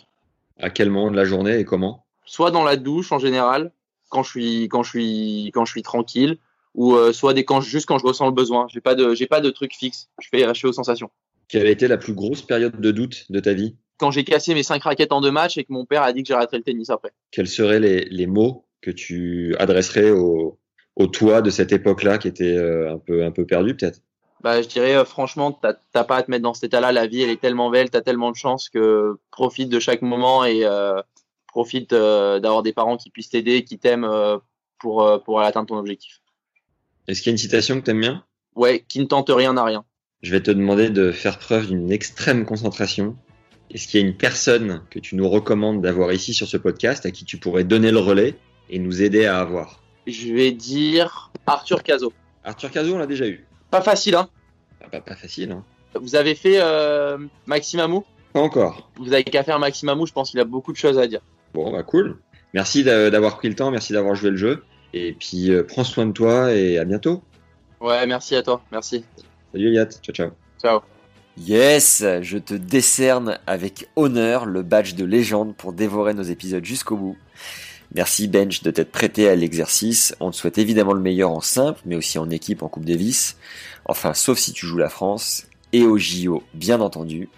À quel moment de la journée et comment? Soit dans la douche en général, quand je suis, quand je suis, quand je suis tranquille, ou soit des quand juste quand je ressens le besoin. J'ai pas de, j'ai pas de truc fixe. Je fais, je fais aux sensations. Quelle a été la plus grosse période de doute de ta vie? Quand j'ai cassé mes cinq raquettes en deux matchs et que mon père a dit que j'arrêterais le tennis après. Quels seraient les, les mots que tu adresserais au, au toi de cette époque-là qui était euh, un peu un peu perdu peut-être? Bah, je dirais euh, franchement, t'as pas à te mettre dans cet état-là. La vie, elle est tellement belle, t'as tellement de chance que profite de chaque moment et euh, profite euh, d'avoir des parents qui puissent t'aider, qui t'aiment pour pour atteindre ton objectif. Est-ce qu'il y a une citation que t'aimes bien? Ouais, qui ne tente rien n'a rien. Je vais te demander de faire preuve d'une extrême concentration. Est-ce qu'il y a une personne que tu nous recommandes d'avoir ici sur ce podcast à qui tu pourrais donner le relais et nous aider à avoir? Je vais dire Arthur Cazot. Arthur Cazot, on l'a déjà eu. Pas facile, hein. Ah, pas, pas facile, hein Vous avez fait euh, Maxime Amou? Pas encore. Vous avez qu'à faire Maxime Amou, je pense qu'il a beaucoup de choses à dire. Bon, bah cool. Merci d'a- d'avoir pris le temps, merci d'avoir joué le jeu. Et puis, euh, prends soin de toi et à bientôt. Ouais, merci à toi, merci. Salut Eliot, ciao ciao. Ciao. Yes, je te décerne avec honneur le badge de légende pour dévorer nos épisodes jusqu'au bout. Merci Bench de t'être prêté à l'exercice. On te souhaite évidemment le meilleur en simple, mais aussi en équipe en Coupe Davis. Enfin, sauf si tu joues la France. Et au JO, bien entendu.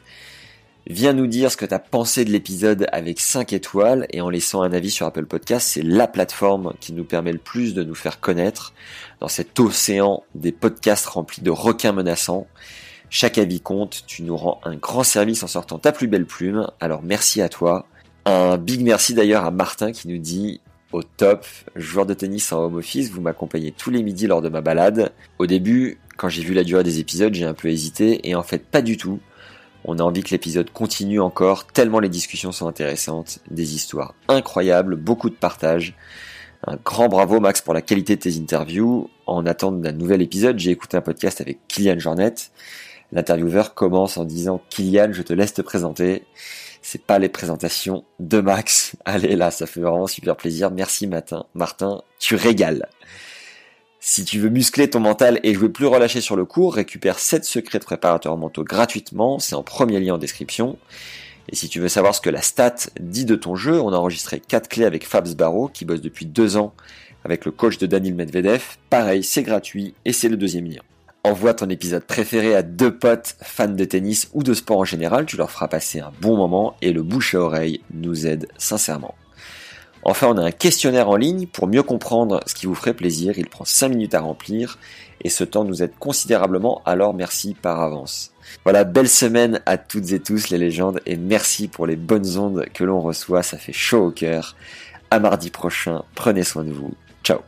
Viens nous dire ce que tu as pensé de l'épisode avec 5 étoiles et en laissant un avis sur Apple Podcast. C'est la plateforme qui nous permet le plus de nous faire connaître dans cet océan des podcasts remplis de requins menaçants. Chaque avis compte, tu nous rends un grand service en sortant ta plus belle plume, alors merci à toi. Un big merci d'ailleurs à Martin qui nous dit au top, joueur de tennis en home office, vous m'accompagnez tous les midis lors de ma balade. Au début, quand j'ai vu la durée des épisodes, j'ai un peu hésité et en fait pas du tout. On a envie que l'épisode continue encore, tellement les discussions sont intéressantes, des histoires incroyables, beaucoup de partage. Un grand bravo Max pour la qualité de tes interviews. En attendant d'un nouvel épisode, j'ai écouté un podcast avec Kylian Jornet. L'intervieweur commence en disant Kylian, je te laisse te présenter. C'est pas les présentations de Max. Allez là, ça fait vraiment super plaisir. Merci Martin. Martin, tu régales. Si tu veux muscler ton mental et jouer plus relâché sur le cours, récupère 7 secrets de préparateurs mentaux gratuitement. C'est en premier lien en description. Et si tu veux savoir ce que la stat dit de ton jeu, on a enregistré 4 clés avec Fabs Barreau, qui bosse depuis 2 ans avec le coach de Daniel Medvedev. Pareil, c'est gratuit et c'est le deuxième lien. Envoie ton épisode préféré à deux potes fans de tennis ou de sport en général, tu leur feras passer un bon moment et le bouche à oreille nous aide sincèrement. Enfin, on a un questionnaire en ligne pour mieux comprendre ce qui vous ferait plaisir. Il prend 5 minutes à remplir et ce temps nous aide considérablement, alors merci par avance. Voilà, belle semaine à toutes et tous les légendes et merci pour les bonnes ondes que l'on reçoit, ça fait chaud au cœur. À mardi prochain, prenez soin de vous. Ciao